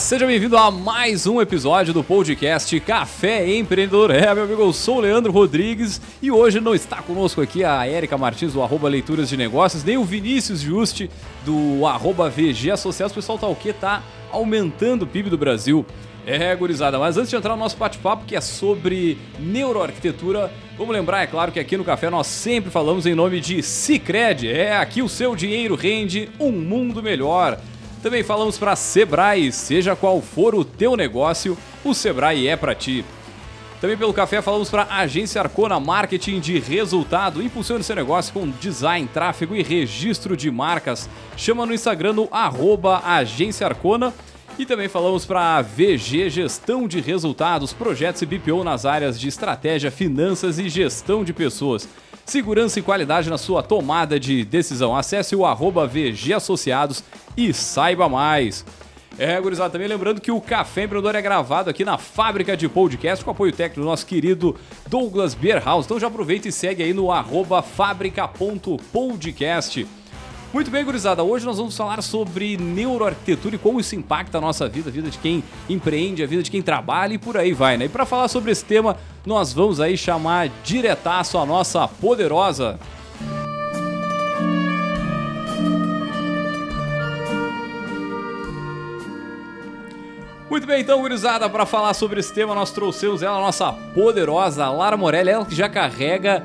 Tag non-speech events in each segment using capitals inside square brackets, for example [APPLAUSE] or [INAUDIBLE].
Seja bem-vindo a mais um episódio do podcast Café Empreendedor. É, meu amigo, eu sou o Leandro Rodrigues e hoje não está conosco aqui a Érica Martins do arroba Leituras de Negócios, nem o Vinícius Juste do arroba VG Associados. O pessoal tá o quê? Tá aumentando o PIB do Brasil. É, gurizada, mas antes de entrar no nosso bate-papo, que é sobre neuroarquitetura, vamos lembrar, é claro, que aqui no Café nós sempre falamos em nome de Cicred. É, aqui o seu dinheiro rende um mundo melhor. Também falamos para Sebrae, seja qual for o teu negócio, o Sebrae é para ti. Também pelo café falamos para Agência Arcona Marketing de Resultado. Impulsione seu negócio com design, tráfego e registro de marcas. Chama no Instagram no arroba Agência Arcona. E também falamos para VG Gestão de Resultados, projetos e BPO nas áreas de estratégia, finanças e gestão de pessoas. Segurança e qualidade na sua tomada de decisão. Acesse o arroba VG Associados e saiba mais. É, gurizada, também lembrando que o Café Empreendedor é gravado aqui na Fábrica de Podcast com apoio técnico do nosso querido Douglas Beerhouse. Então já aproveita e segue aí no fábrica.podcast. Muito bem, gurizada. Hoje nós vamos falar sobre neuroarquitetura e como isso impacta a nossa vida, a vida de quem empreende, a vida de quem trabalha e por aí vai, né? E para falar sobre esse tema, nós vamos aí chamar diretaço a nossa poderosa Muito bem, então, gurizada, para falar sobre esse tema, nós trouxemos ela, a nossa poderosa Lara Morelli, ela que já carrega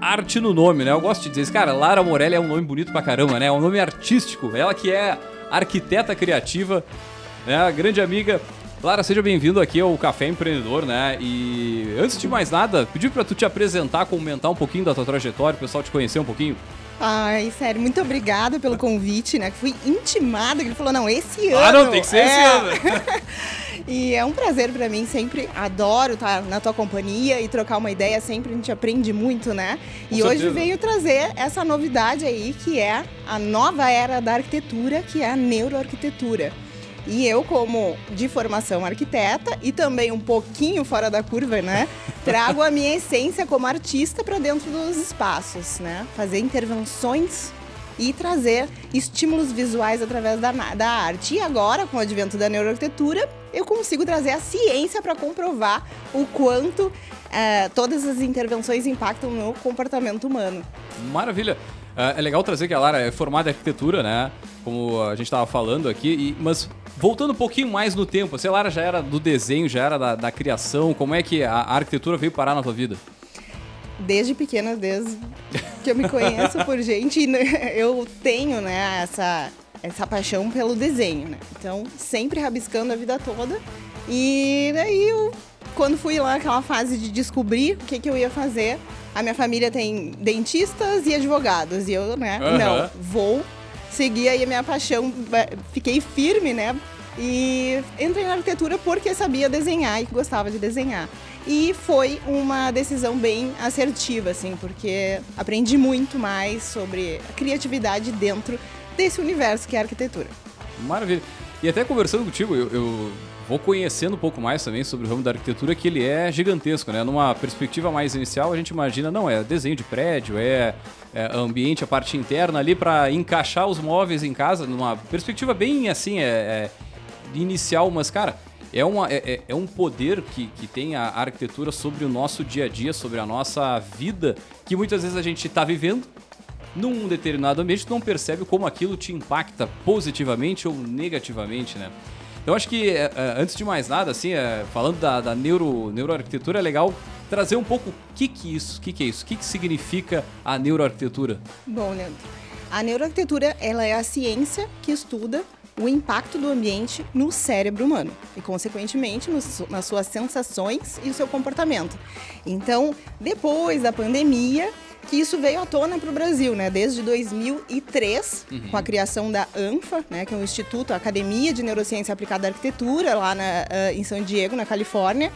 arte no nome, né? Eu gosto de dizer isso, cara, Lara Morelli é um nome bonito pra caramba, né? É um nome artístico. Ela que é arquiteta criativa, né? Grande amiga. Lara, seja bem-vindo aqui ao Café Empreendedor, né? E antes de mais nada, pedir para tu te apresentar, comentar um pouquinho da tua trajetória, o pessoal te conhecer um pouquinho. Ai, sério, muito obrigada pelo convite, né? Fui intimada, que ele falou, não, esse ano. Ah, não, tem que ser é. esse ano. [LAUGHS] e é um prazer para mim, sempre adoro estar na tua companhia e trocar uma ideia, sempre a gente aprende muito, né? Com e certeza. hoje veio trazer essa novidade aí, que é a nova era da arquitetura, que é a neuroarquitetura. E eu, como de formação arquiteta e também um pouquinho fora da curva, né? [LAUGHS] Trago a minha essência como artista para dentro dos espaços, né? Fazer intervenções e trazer estímulos visuais através da, da arte. E agora, com o advento da neuroarquitetura, eu consigo trazer a ciência para comprovar o quanto é, todas as intervenções impactam no comportamento humano. Maravilha! É, é legal trazer que a Lara é formada em arquitetura, né? Como a gente estava falando aqui, e, mas voltando um pouquinho mais no tempo, a Lara já era do desenho, já era da, da criação, como é que a, a arquitetura veio parar na tua vida? desde pequena, desde que eu me conheço por gente, eu tenho, né, essa, essa paixão pelo desenho, né? Então, sempre rabiscando a vida toda. E daí, eu, quando fui lá aquela fase de descobrir o que, que eu ia fazer, a minha família tem dentistas e advogados. E eu, né, uhum. não, vou seguir aí a minha paixão, fiquei firme, né? E entrei na arquitetura porque sabia desenhar e gostava de desenhar. E foi uma decisão bem assertiva, assim, porque aprendi muito mais sobre a criatividade dentro desse universo que é a arquitetura. Maravilha. E até conversando contigo, eu, eu vou conhecendo um pouco mais também sobre o ramo da arquitetura, que ele é gigantesco, né? Numa perspectiva mais inicial, a gente imagina, não, é desenho de prédio, é, é ambiente, a parte interna ali para encaixar os móveis em casa, numa perspectiva bem assim, é, é inicial, mas cara, é, uma, é, é, é um poder que, que tem a arquitetura sobre o nosso dia a dia, sobre a nossa vida, que muitas vezes a gente está vivendo num determinado ambiente, não percebe como aquilo te impacta positivamente ou negativamente, né? Então acho que, é, é, antes de mais nada, assim, falando da, da neuro, neuroarquitetura, é legal trazer um pouco o que, que isso, o que, que é isso, o que, que significa a neuroarquitetura. Bom, Leandro, a neuroarquitetura ela é a ciência que estuda o impacto do ambiente no cérebro humano e, consequentemente, nas suas sensações e o seu comportamento. Então, depois da pandemia, que isso veio à tona para o Brasil, né? Desde 2003, uhum. com a criação da ANFA, né? Que é um instituto, a Academia de Neurociência Aplicada à Arquitetura, lá na, uh, em São Diego, na Califórnia,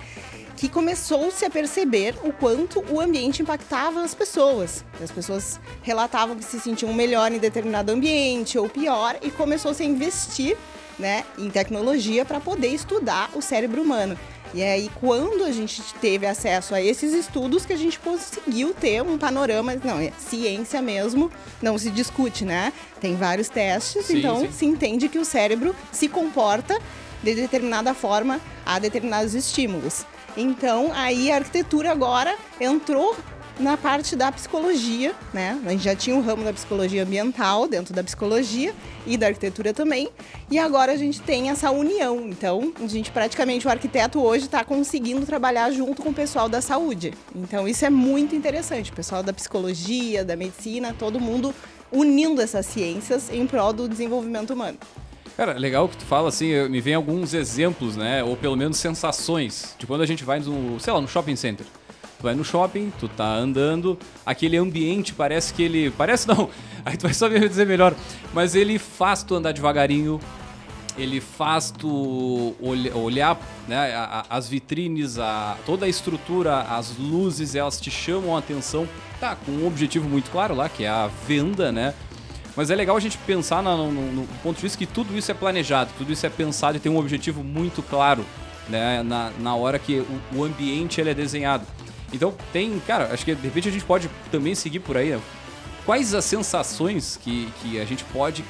que começou-se a perceber o quanto o ambiente impactava as pessoas. As pessoas relatavam que se sentiam melhor em determinado ambiente ou pior, e começou-se a investir né, em tecnologia para poder estudar o cérebro humano. E aí, quando a gente teve acesso a esses estudos, que a gente conseguiu ter um panorama, não, é ciência mesmo, não se discute, né? Tem vários testes, sim, então sim. se entende que o cérebro se comporta de determinada forma a determinados estímulos. Então, aí a arquitetura agora entrou na parte da psicologia, né? A gente já tinha um ramo da psicologia ambiental dentro da psicologia e da arquitetura também, e agora a gente tem essa união. Então, a gente praticamente o arquiteto hoje está conseguindo trabalhar junto com o pessoal da saúde. Então, isso é muito interessante. O pessoal da psicologia, da medicina, todo mundo unindo essas ciências em prol do desenvolvimento humano. Cara, legal que tu fala assim, me vem alguns exemplos, né? Ou pelo menos sensações de quando a gente vai no, sei lá, no shopping center. Tu vai no shopping, tu tá andando, aquele ambiente parece que ele. Parece não, [LAUGHS] aí tu vai saber dizer melhor. Mas ele faz tu andar devagarinho, ele faz tu olhar né, as vitrines, a, toda a estrutura, as luzes, elas te chamam a atenção. Tá, com um objetivo muito claro lá, que é a venda, né? Mas é legal a gente pensar no, no, no, ponto de vista que tudo isso é planejado, tudo isso é pensado e tem um objetivo muito claro né, na, na hora que o, o ambiente ele é desenhado. Então tem, cara, acho que de repente a gente pode também seguir por aí. Né? Quais as sensações que, que a gente pode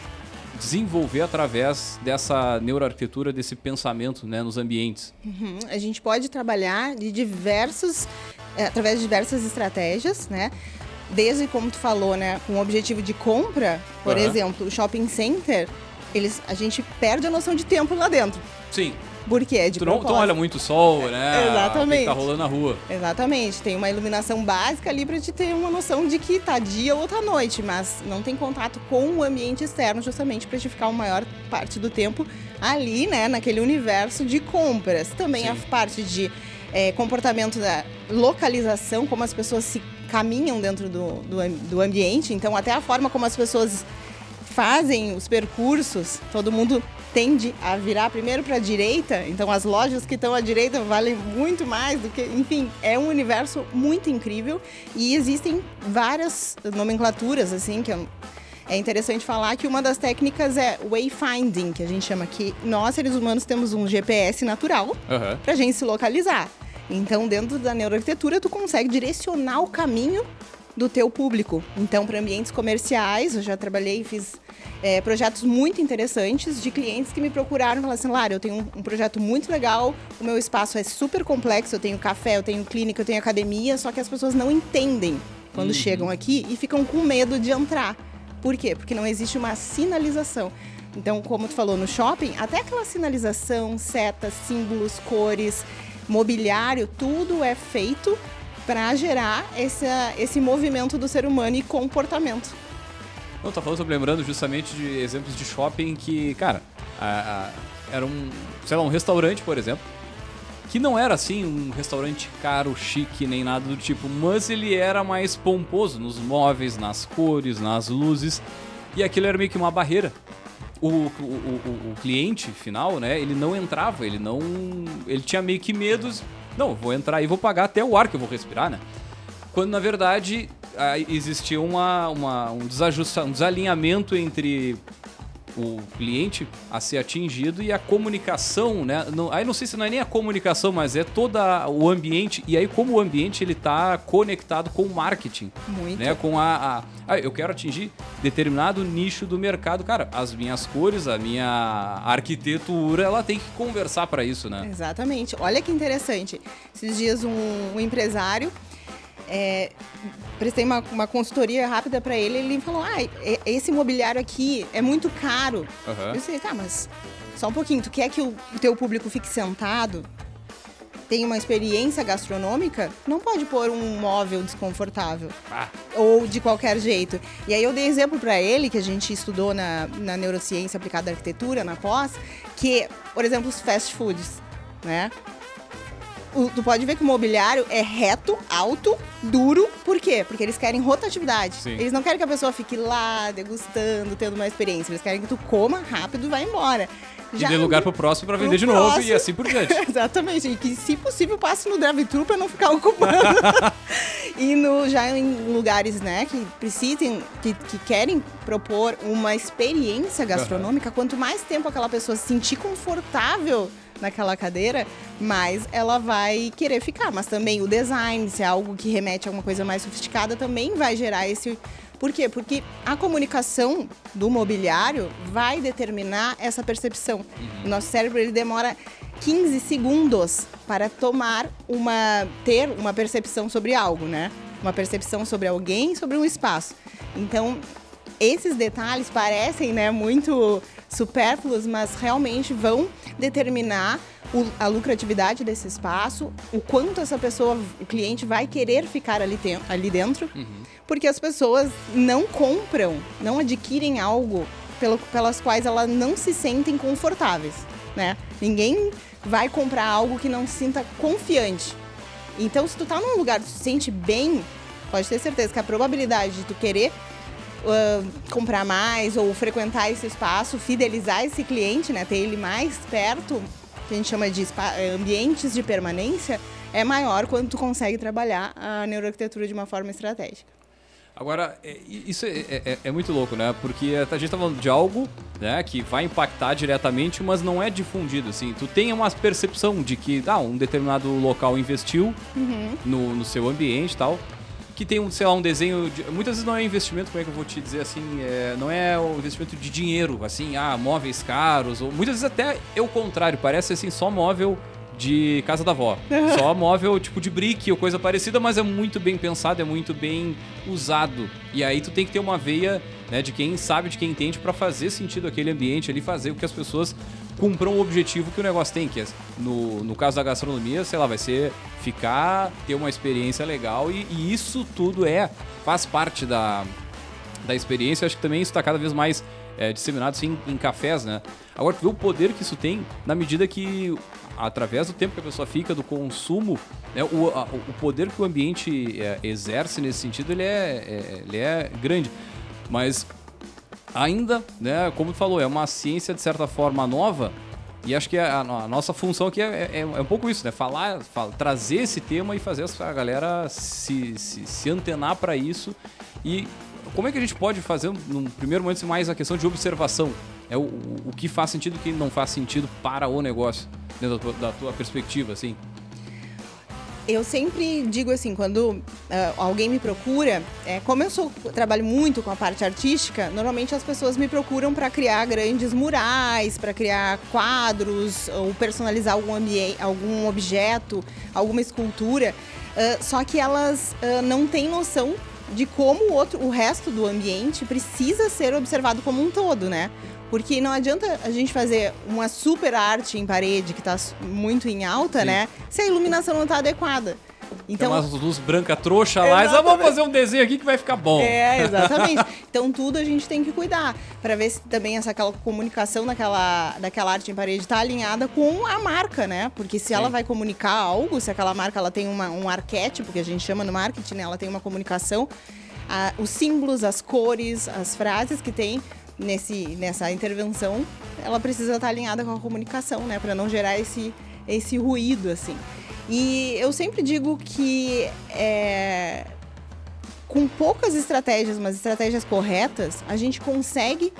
desenvolver através dessa neuroarquitetura, desse pensamento né, nos ambientes? Uhum. A gente pode trabalhar de diversos, é, através de diversas estratégias, né? Desde como tu falou, né, com o objetivo de compra, por uhum. exemplo, o shopping center, eles, a gente perde a noção de tempo lá dentro. Sim. Porque é de tu não, tu não olha muito sol, né? Exatamente. Que tá rolando na rua. Exatamente. Tem uma iluminação básica ali para te ter uma noção de que tá dia ou tá noite, mas não tem contato com o ambiente externo justamente para te ficar a maior parte do tempo ali, né, naquele universo de compras. Também Sim. a parte de é, comportamento da localização, como as pessoas se caminham dentro do, do, do ambiente, então até a forma como as pessoas fazem os percursos, todo mundo tende a virar primeiro para a direita, então as lojas que estão à direita valem muito mais do que, enfim, é um universo muito incrível e existem várias nomenclaturas assim que é interessante falar que uma das técnicas é wayfinding, que a gente chama que nós seres humanos temos um GPS natural uhum. para a gente se localizar. Então, dentro da neuroarquitetura, tu consegue direcionar o caminho do teu público. Então, para ambientes comerciais, eu já trabalhei e fiz é, projetos muito interessantes de clientes que me procuraram e falaram assim, Lara, eu tenho um, um, projeto muito legal, o meu espaço é super complexo, eu tenho café, eu tenho clínica, eu tenho academia, só que as pessoas não entendem quando uhum. chegam aqui e ficam com medo de entrar. Por quê? Porque não existe uma sinalização. Então, como tu falou no shopping, até aquela sinalização, setas, símbolos, cores, mobiliário, tudo é feito para gerar esse, esse movimento do ser humano e comportamento. Não, tá falando sobre lembrando justamente de exemplos de shopping que, cara, a, a, era um, sei lá, um restaurante, por exemplo, que não era assim um restaurante caro, chique, nem nada do tipo, mas ele era mais pomposo nos móveis, nas cores, nas luzes, e aquilo era meio que uma barreira o, o, o, o, cliente final, né, ele não entrava, ele não. Ele tinha meio que medos. Não, vou entrar e vou pagar até o ar que eu vou respirar, né? Quando na verdade existia uma, uma, um, desajusta, um desalinhamento entre o cliente a ser atingido e a comunicação, né? Não, aí não sei se não é nem a comunicação, mas é todo o ambiente e aí como o ambiente ele está conectado com o marketing, Muito. né? Com a, a ah, eu quero atingir determinado nicho do mercado, cara. As minhas cores, a minha arquitetura, ela tem que conversar para isso, né? Exatamente. Olha que interessante. Esses dias um, um empresário é, prestei uma, uma consultoria rápida para ele ele falou: Ah, esse mobiliário aqui é muito caro. Uhum. Eu disse: Tá, mas só um pouquinho, tu quer que o, o teu público fique sentado? Tem uma experiência gastronômica, não pode pôr um móvel desconfortável. Ah. Ou de qualquer jeito. E aí eu dei exemplo para ele, que a gente estudou na, na neurociência aplicada à arquitetura, na pós, que, por exemplo, os fast foods, né? O, tu pode ver que o mobiliário é reto, alto, duro. Por quê? Porque eles querem rotatividade. Sim. Eles não querem que a pessoa fique lá, degustando, tendo uma experiência. Eles querem que tu coma rápido e vá embora. Já e dê lugar pro próximo para vender de próximo. novo e assim por diante. [LAUGHS] Exatamente. E que, se possível, passe no drive-thru para não ficar ocupando. [LAUGHS] e no, já em lugares, né, que precisem, que, que querem propor uma experiência gastronômica, uhum. quanto mais tempo aquela pessoa se sentir confortável naquela cadeira, mais ela vai querer ficar. Mas também o design, se é algo que remete a alguma coisa mais sofisticada, também vai gerar esse Por quê? Porque a comunicação do mobiliário vai determinar essa percepção. Uhum. O nosso cérebro ele demora 15 segundos para tomar uma ter uma percepção sobre algo, né? Uma percepção sobre alguém, sobre um espaço. Então, esses detalhes parecem, né, muito supérfluos, mas realmente vão determinar o, a lucratividade desse espaço, o quanto essa pessoa, o cliente vai querer ficar ali, tem, ali dentro, porque as pessoas não compram, não adquirem algo pelo, pelas quais elas não se sentem confortáveis, né? Ninguém vai comprar algo que não se sinta confiante. Então, se tu tá num lugar que tu se sente bem, pode ter certeza que a probabilidade de tu querer uh, comprar mais ou frequentar esse espaço, fidelizar esse cliente, né, ter ele mais perto, que a gente chama de ambientes de permanência, é maior quando tu consegue trabalhar a neuroarquitetura de uma forma estratégica. Agora, é, isso é, é, é, muito louco, né? Porque a gente tá falando de algo né, que vai impactar diretamente, mas não é difundido, assim. Tu tem uma percepção de que ah, um determinado local investiu uhum. no, no seu ambiente e tal, que tem, um, sei lá, um desenho. De, muitas vezes não é investimento, como é que eu vou te dizer assim? É, não é o investimento de dinheiro, assim, ah, móveis caros. Ou, muitas vezes até é o contrário, parece assim, só móvel de casa da avó. [LAUGHS] Só móvel tipo de brick ou coisa parecida, mas é muito bem pensado, é muito bem usado. E aí tu tem que ter uma veia né, de quem sabe, de quem entende para fazer sentido aquele ambiente ali, fazer com que as pessoas cumpram o objetivo que o negócio tem, que é, no, no caso da gastronomia, sei lá, vai ser ficar, ter uma experiência legal e, e isso tudo é, faz parte da, da experiência. Acho que também isso está cada vez mais é, disseminado assim, em cafés, né? Agora, tu vê o poder que isso tem na medida que através do tempo que a pessoa fica, do consumo, né, o, a, o poder que o ambiente é, exerce nesse sentido, ele é, é, ele é grande. Mas ainda, né, como tu falou, é uma ciência de certa forma nova, e acho que a, a nossa função aqui é, é, é, um pouco isso, né? Falar, trazer esse tema e fazer a galera se, se, se antenar para isso. E como é que a gente pode fazer, num primeiro momento, mais a questão de observação? É o, o, que faz sentido e o que não faz sentido para o negócio? dentro da tua, da tua perspectiva, assim? Eu sempre digo assim, quando uh, alguém me procura, é, como eu sou, trabalho muito com a parte artística, normalmente as pessoas me procuram para criar grandes murais, para criar quadros ou personalizar algum algum objeto, alguma escultura. Uh, só que elas uh, não têm noção de como o, outro, o resto do ambiente precisa ser observado como um todo, né? Porque não adianta a gente fazer uma super arte em parede que está muito em alta, Sim. né? Se a iluminação não está adequada. Então, Tem umas luz branca trouxa lá, ah, vamos fazer um desenho aqui que vai ficar bom. É, [LAUGHS] exatamente. então tudo a gente tem que cuidar para ver se também essa aquela comunicação daquela, daquela arte em parede está alinhada com a marca, né? Porque se Sim. ela vai comunicar algo, se aquela marca ela tem uma, um arquétipo que a gente chama no marketing, né? ela tem uma comunicação, a, os símbolos, as cores, as frases que tem nesse, nessa intervenção, ela precisa estar alinhada com a comunicação, né? Para não gerar esse, esse ruído, assim. E eu sempre digo que é, com poucas estratégias, mas estratégias corretas, a gente consegue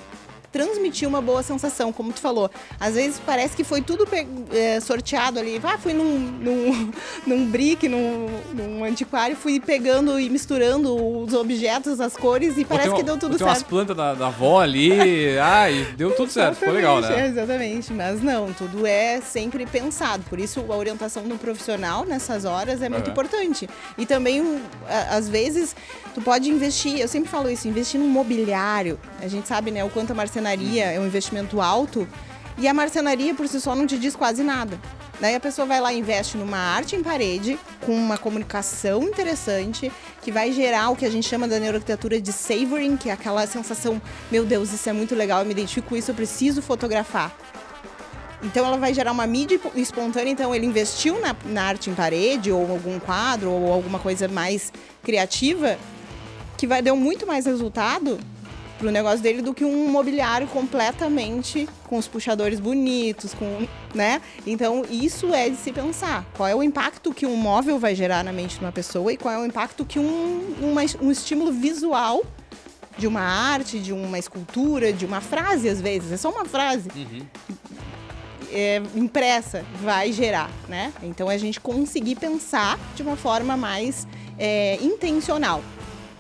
transmitir uma boa sensação, como tu falou. Às vezes parece que foi tudo é, sorteado ali. Ah, fui num, num, [LAUGHS] num brick, num, num, antiquário, fui pegando e misturando os objetos, as cores e parece que deu tudo certo. Tem umas plantas da, da avó ali, [LAUGHS] ai, deu tudo certo, ficou legal, né? É, exatamente, mas não, tudo é sempre pensado. Por isso a orientação do profissional nessas horas é muito uhum. importante. E também, às vezes, tu pode investir, eu sempre falo isso, investir no mobiliário. A gente sabe, né, o quanto a marcenaria é um investimento alto e a marcenaria por si só não te diz quase nada. Daí a pessoa vai lá e investe numa arte em parede, com uma comunicação interessante, que vai gerar o que a gente chama da neuroarquitetura de savoring, que é aquela sensação, meu Deus, isso é muito legal, eu me identifico com isso, eu preciso fotografar. Então ela vai gerar uma mídia espontânea, então ele investiu na, na arte em parede, ou algum quadro, ou alguma coisa mais criativa, que vai dar muito mais resultado pro negócio dele do que um mobiliário completamente com os puxadores bonitos, com, né? Então, isso é de se pensar. Qual é o impacto que um móvel vai gerar na mente de uma pessoa e qual é o impacto que um, uma, um estímulo visual de uma arte, de uma escultura, de uma frase, às vezes, é só uma frase. Uhum. É, impressa vai gerar, né? Então a gente conseguir pensar de uma forma mais é, intencional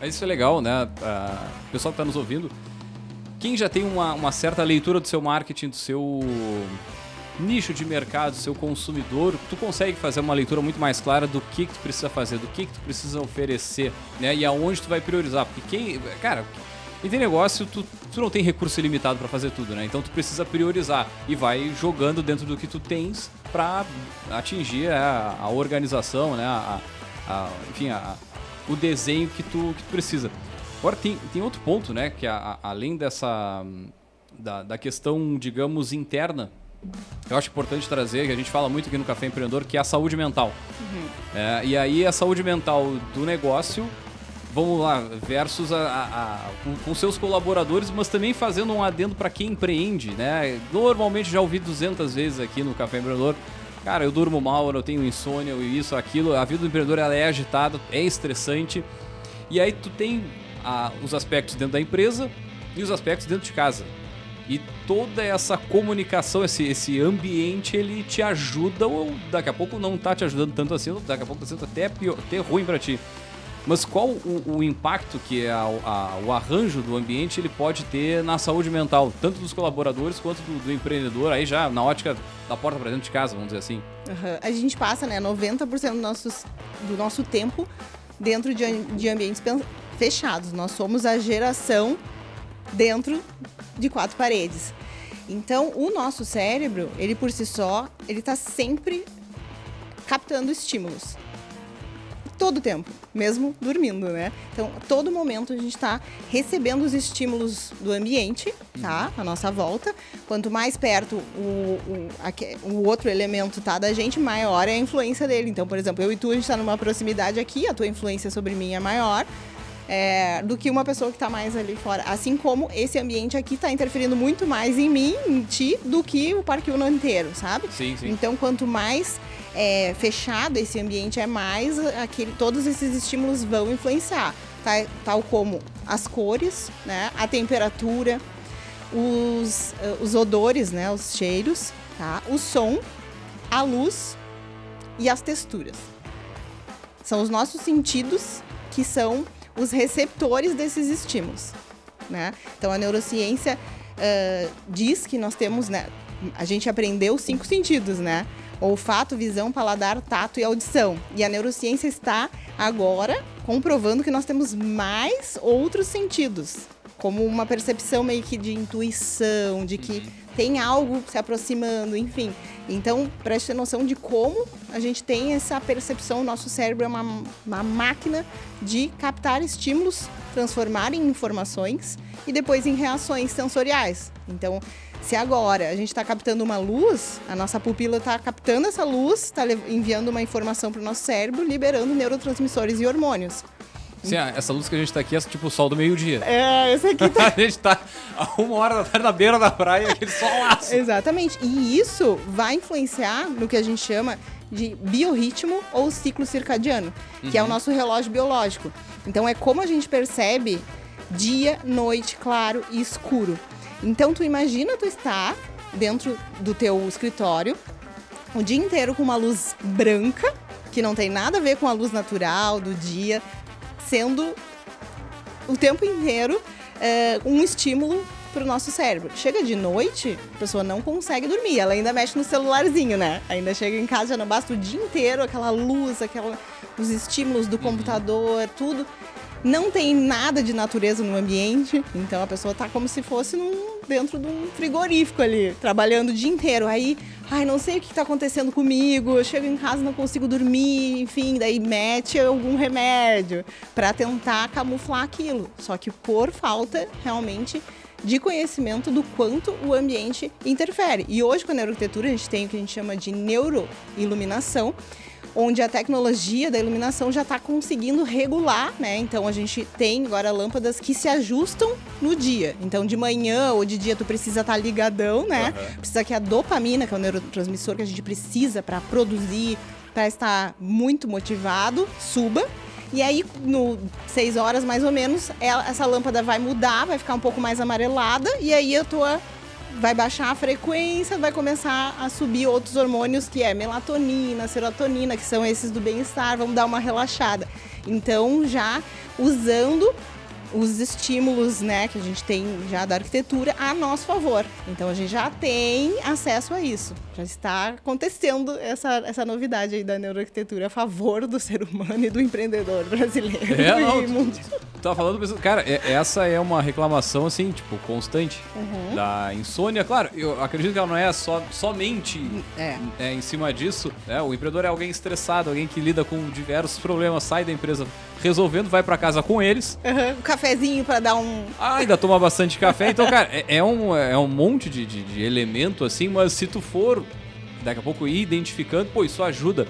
Mas isso é legal, né? Uh, o pessoal que está nos ouvindo, quem já tem uma, uma certa leitura do seu marketing, do seu nicho de mercado, seu consumidor, tu consegue fazer uma leitura muito mais clara do que, que tu precisa fazer, do que, que tu precisa oferecer, né? E aonde tu vai priorizar. Porque quem. Cara, e tem negócio, tu, tu não tem recurso ilimitado para fazer tudo, né? Então tu precisa priorizar e vai jogando dentro do que tu tens para atingir a, a, organização, né? A, a, enfim, a, o desenho que tu, que tu precisa. Agora tem, tem outro ponto, né? Que além dessa da, da questão, digamos, interna eu acho importante trazer, que a gente fala muito aqui no Café Empreendedor, que é a saúde mental. Uhum. É, e aí a saúde mental do negócio vamos lá, versus a, a, a com, com, seus colaboradores, mas também fazendo um adendo para quem empreende, né? Normalmente já ouvi 200 vezes aqui no Café Empreendedor, cara, eu durmo mal, eu tenho insônia, isso, aquilo, a vida do empreendedor ela é agitada, é estressante, e aí tu tem a, os aspectos dentro da empresa e os aspectos dentro de casa. E toda essa comunicação, esse, esse ambiente, ele te ajuda, ou daqui a pouco não tá te ajudando tanto assim, daqui a pouco tá sendo até, pior, até ruim para ti. Mas qual o, o impacto que a, a, o arranjo do ambiente ele pode ter na saúde mental, tanto dos colaboradores quanto do, do empreendedor, aí já na ótica da porta para dentro de casa, vamos dizer assim? Uhum. A gente passa né, 90% do, nossos, do nosso tempo dentro de, de ambientes fechados. Nós somos a geração dentro de quatro paredes. Então, o nosso cérebro, ele por si só, ele está sempre captando estímulos todo o tempo, mesmo dormindo, né? Então, todo momento a gente está recebendo os estímulos do ambiente, tá? A nossa volta. Quanto mais perto o, o, o outro elemento tá da gente, maior é a influência dele. Então, por exemplo, eu e tu, a gente está numa proximidade aqui, a tua influência sobre mim é maior. É, do que uma pessoa que está mais ali fora. Assim como esse ambiente aqui está interferindo muito mais em mim, em ti, do que o Parque Uno inteiro, sabe? Sim, sim. Então, quanto mais é, fechado esse ambiente é mais, aquele, todos esses estímulos vão influenciar, tá? tal como as cores, né? a temperatura, os, eh, os odores, né? os cheiros, tá? o som, a luz e as texturas. São os nossos sentidos que são os receptores desses estímulos. Né? Então a neurociência uh, diz que nós temos, né? A gente aprendeu cinco sentidos, né? Olfato, visão, paladar, tato e audição. E a neurociência está agora comprovando que nós temos mais outros sentidos, como uma percepção meio que de intuição, de que tem algo se aproximando, enfim. Então, para ter noção de como a gente tem essa percepção, o nosso cérebro é uma, uma máquina de captar estímulos, transformar em informações e depois em reações sensoriais. Então, se agora a gente está captando uma luz, a nossa pupila está captando essa luz, está enviando uma informação para o nosso cérebro, liberando neurotransmissores e hormônios. Sim, essa luz que a gente está aqui é tipo o sol do meio-dia. É, esse aqui tá... [LAUGHS] a gente está a uma hora da tarde na beira da praia, aquele solaço. Exatamente. E isso vai influenciar no que a gente chama de biorritmo ou ciclo circadiano, uhum. que é o uhum. nosso relógio biológico. Então é como a gente percebe dia, noite, claro e escuro. Então tu imagina tu estar dentro do teu escritório o dia inteiro com uma luz branca, que não tem nada a ver com a luz natural do dia, sendo o tempo inteiro é, um estímulo para o nosso cérebro. Chega de noite, a pessoa não consegue dormir, ela ainda mexe no celularzinho, né? Ainda chega em casa, já não basta o dia inteiro aquela luz, aquela, os estímulos do uhum. computador, tudo não tem nada de natureza no ambiente, então a pessoa tá como se fosse num, dentro de um frigorífico ali, trabalhando o dia inteiro. Aí, ai, não sei o que está acontecendo comigo, eu chego em casa não consigo dormir, enfim, daí mete algum remédio para tentar camuflar aquilo. Só que por falta realmente de conhecimento do quanto o ambiente interfere. E hoje com a neuroarquitetura a gente tem o que a gente chama de neuroiluminação, onde a tecnologia da iluminação já está conseguindo regular, né? Então a gente tem agora lâmpadas que se ajustam no dia. Então de manhã ou de dia tu precisa estar tá ligadão, né? Uhum. Precisa que a dopamina, que é o neurotransmissor que a gente precisa para produzir, para estar muito motivado, suba. E aí, no 6 horas mais ou menos, ela, essa lâmpada vai mudar, vai ficar um pouco mais amarelada, e aí a tua vai baixar a frequência, vai começar a subir outros hormônios que é melatonina, serotonina, que são esses do bem-estar, vamos dar uma relaxada. Então, já usando os estímulos né, que a gente tem já da arquitetura a nosso favor. Então a gente já tem acesso a isso. Já está acontecendo essa, essa novidade aí da neuroarquitetura a favor do ser humano e do empreendedor brasileiro. É, não, tu, tu tá falando, cara, é, essa é uma reclamação assim, tipo, constante uhum. da insônia. Claro, eu acredito que ela não é só, somente é. É, em cima disso. Né? O empreendedor é alguém estressado, alguém que lida com diversos problemas, sai da empresa resolvendo, vai para casa com eles. Uhum, um cafezinho para dar um. Ah, ainda toma bastante café. Então, cara, é, é um, é um monte de, de, de elemento assim, mas se tu for daqui a pouco ir identificando, pô, isso ajuda.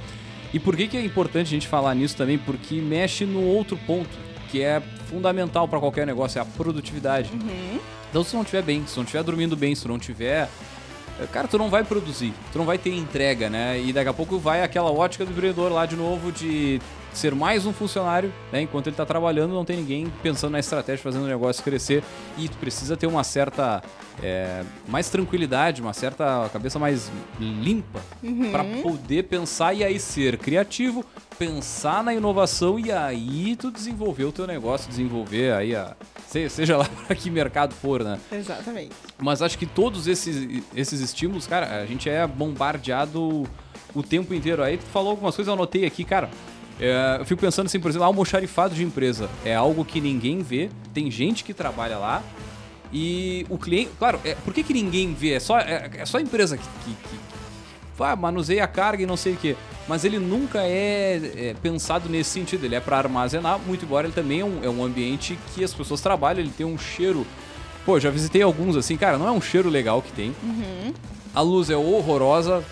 E por que, que é importante a gente falar nisso também? Porque mexe no outro ponto, que é fundamental para qualquer negócio, é a produtividade. Uhum. Então, se não estiver bem, se não estiver dormindo bem, se não tiver cara, tu não vai produzir, tu não vai ter entrega, né? E daqui a pouco vai aquela ótica do empreendedor lá de novo de ser mais um funcionário, né? Enquanto ele está trabalhando, não tem ninguém pensando na estratégia, fazendo o negócio crescer. E tu precisa ter uma certa é, mais tranquilidade, uma certa cabeça mais limpa uhum. para poder pensar e aí ser criativo, pensar na inovação e aí tu desenvolver o teu negócio, desenvolver aí a seja lá [LAUGHS] para que mercado for, né? Exatamente. Mas acho que todos esses, esses estímulos, cara, a gente é bombardeado o tempo inteiro. Aí tu falou algumas coisas, eu anotei aqui, cara. É, eu fico pensando assim, por exemplo, almoxarifado de empresa. É algo que ninguém vê, tem gente que trabalha lá. E o cliente. Claro, é, por que, que ninguém vê? É só, é, é só a empresa que, que, que ah, manuseia a carga e não sei o que. Mas ele nunca é, é, pensado nesse sentido. Ele é para armazenar, muito embora ele também é um, é um ambiente que as pessoas trabalham, ele tem um cheiro. Pô, já visitei alguns assim, cara, não é um cheiro legal que tem. Uhum. A luz é horrorosa,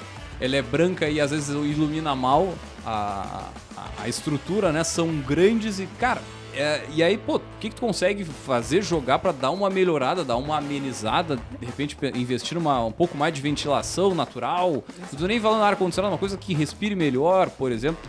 ela é branca e às vezes ilumina mal a, a, a estrutura, né? São grandes e, cara, é, e aí, pô, o que, que tu consegue fazer, jogar para dar uma melhorada, dar uma amenizada, de repente investir um pouco mais de ventilação natural? Não tô nem falando ar-condicionado, uma coisa que respire melhor, por exemplo.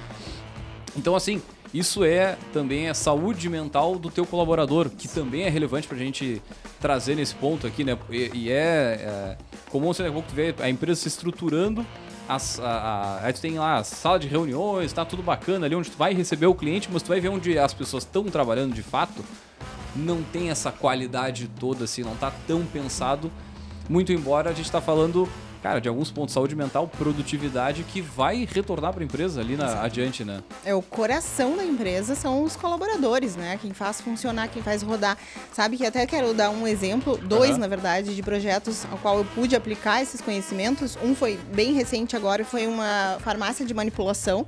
Então, assim, isso é também a saúde mental do teu colaborador, que também é relevante pra gente trazer nesse ponto aqui, né? E, e é, é comum, você, daqui a pouco vê a empresa se estruturando as, a, a, aí tu tem lá a sala de reuniões, tá tudo bacana ali onde tu vai receber o cliente, mas tu vai ver onde as pessoas estão trabalhando de fato, não tem essa qualidade toda assim, não tá tão pensado. Muito embora a gente tá falando cara, de alguns pontos, saúde mental, produtividade, que vai retornar para a empresa ali na, adiante, né? É o coração da empresa são os colaboradores, né? Quem faz funcionar, quem faz rodar. Sabe que até quero dar um exemplo, dois, uhum. na verdade, de projetos ao qual eu pude aplicar esses conhecimentos. Um foi bem recente agora, foi uma farmácia de manipulação,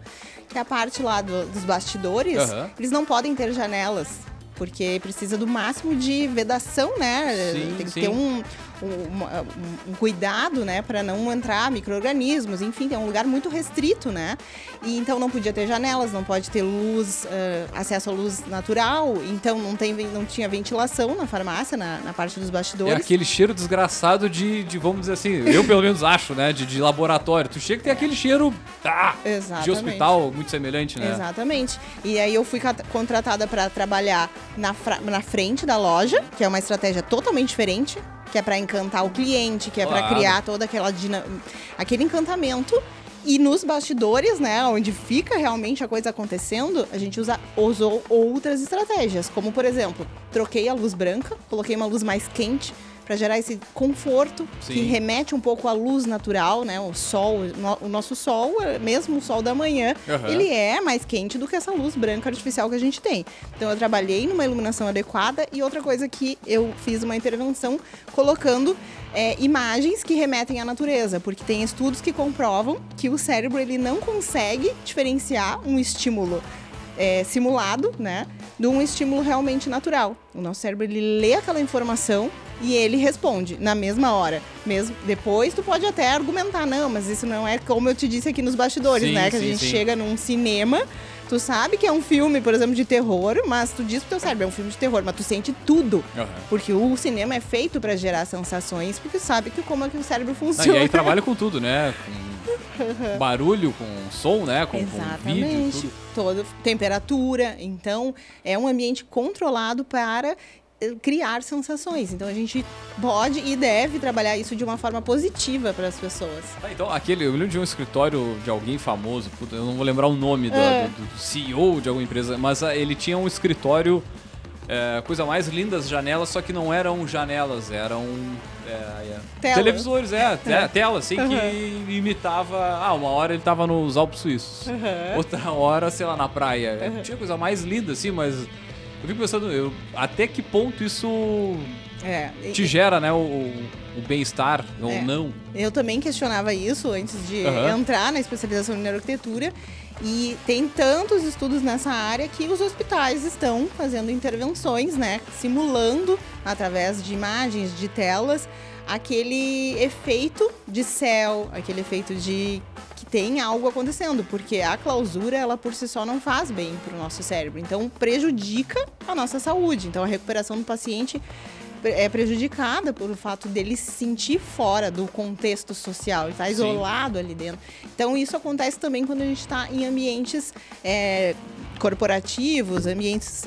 que é a parte lá do, dos bastidores, uhum. eles não podem ter janelas porque precisa do máximo de vedação, né? Sim, Tem que sim. ter um, um, um cuidado, né, para não entrar micro-organismos, enfim, é um lugar muito restrito, né? E então não podia ter janelas, não pode ter luz, uh, acesso à luz natural, então não, tem, não tinha ventilação na farmácia, na, na parte dos bastidores. É aquele cheiro desgraçado de, de vamos dizer assim, eu pelo menos acho, né, de, de laboratório. Tu chega e tem aquele cheiro ah, de hospital muito semelhante, né? Exatamente. E aí eu fui contratada para trabalhar na, na frente da loja, que é uma estratégia totalmente diferente que é para encantar o cliente, que é claro. para criar toda aquela aquele encantamento. E nos bastidores, né, onde fica realmente a coisa acontecendo, a gente usa, usou outras estratégias, como por exemplo, troquei a luz branca, coloquei uma luz mais quente para gerar esse conforto Sim. que remete um pouco à luz natural, né? O sol, o nosso sol, mesmo o sol da manhã, uhum. ele é mais quente do que essa luz branca artificial que a gente tem. Então eu trabalhei numa iluminação adequada e outra coisa que eu fiz uma intervenção colocando é, imagens que remetem à natureza, porque tem estudos que comprovam que o cérebro ele não consegue diferenciar um estímulo é, simulado, né, de um estímulo realmente natural. O nosso cérebro ele lê aquela informação e ele responde na mesma hora. Mesmo depois tu pode até argumentar, não, mas isso não é como eu te disse aqui nos bastidores, sim, né? Que sim, a gente sim. chega num cinema, tu sabe que é um filme, por exemplo, de terror, mas tu diz pro teu cérebro, é um filme de terror, mas tu sente tudo. Uhum. Porque o cinema é feito para gerar sensações, porque sabe que como é que o cérebro funciona. Ah, e aí trabalha com tudo, né? [LAUGHS] Com barulho, com som, né? Com, Exatamente. com vídeo, tudo. Toda temperatura. Então, é um ambiente controlado para criar sensações. Então a gente pode e deve trabalhar isso de uma forma positiva para as pessoas. Ah, então, aquele, eu lembro de um escritório de alguém famoso, puta, eu não vou lembrar o nome do, é. do, do, CEO de alguma empresa, mas uh, ele tinha um escritório, é, coisa mais linda, as janelas, só que não eram janelas, eram é, é. televisores, é, [LAUGHS] é, tela, assim, uhum. que imitava. Ah, uma hora ele tava nos Alpes Suíços, uhum. outra hora, sei lá, na praia. Uhum. Tinha coisa mais linda, assim, mas eu fico pensando, eu, até que ponto isso é, te gera, né, o, o bem-estar ou é. não? Eu também questionava isso antes de uhum. entrar na especialização em neuroarquitetura. E tem tantos estudos nessa área que os hospitais estão fazendo intervenções, né, simulando através de imagens, de telas, aquele efeito de céu, aquele efeito de tem algo acontecendo, porque a clausura, ela por si só não faz bem para o nosso cérebro. Então, prejudica a nossa saúde. Então, a recuperação do paciente é prejudicada por fato dele se sentir fora do contexto social, ele está isolado ali dentro. Então, isso acontece também quando a gente está em ambientes é, corporativos, ambientes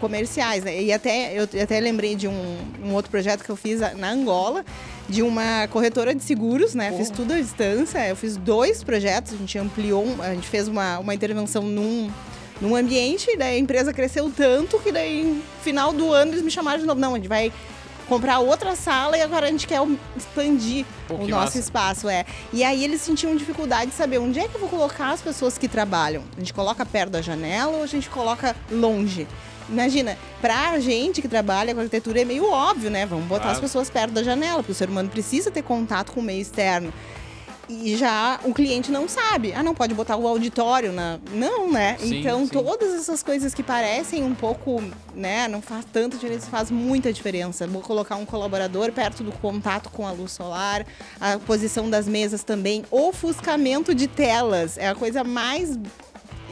comerciais. Né? E até eu até lembrei de um, um outro projeto que eu fiz na Angola, de uma corretora de seguros, né? Oh. Fiz tudo à distância. Eu fiz dois projetos, a gente ampliou, a gente fez uma, uma intervenção num, num ambiente, e daí a empresa cresceu tanto que daí, no final do ano, eles me chamaram de novo. Não, a gente vai comprar outra sala e agora a gente quer expandir Pô, o nosso massa. espaço. É. E aí eles sentiam dificuldade de saber onde é que eu vou colocar as pessoas que trabalham. A gente coloca perto da janela ou a gente coloca longe? Imagina, pra gente que trabalha com arquitetura é meio óbvio, né? Vamos botar claro. as pessoas perto da janela, porque o ser humano precisa ter contato com o meio externo. E já o cliente não sabe. Ah, não pode botar o auditório na. Não, né? Sim, então, sim. todas essas coisas que parecem um pouco, né? Não faz tanta diferença, faz muita diferença. Vou colocar um colaborador perto do contato com a luz solar, a posição das mesas também, ofuscamento de telas. É a coisa mais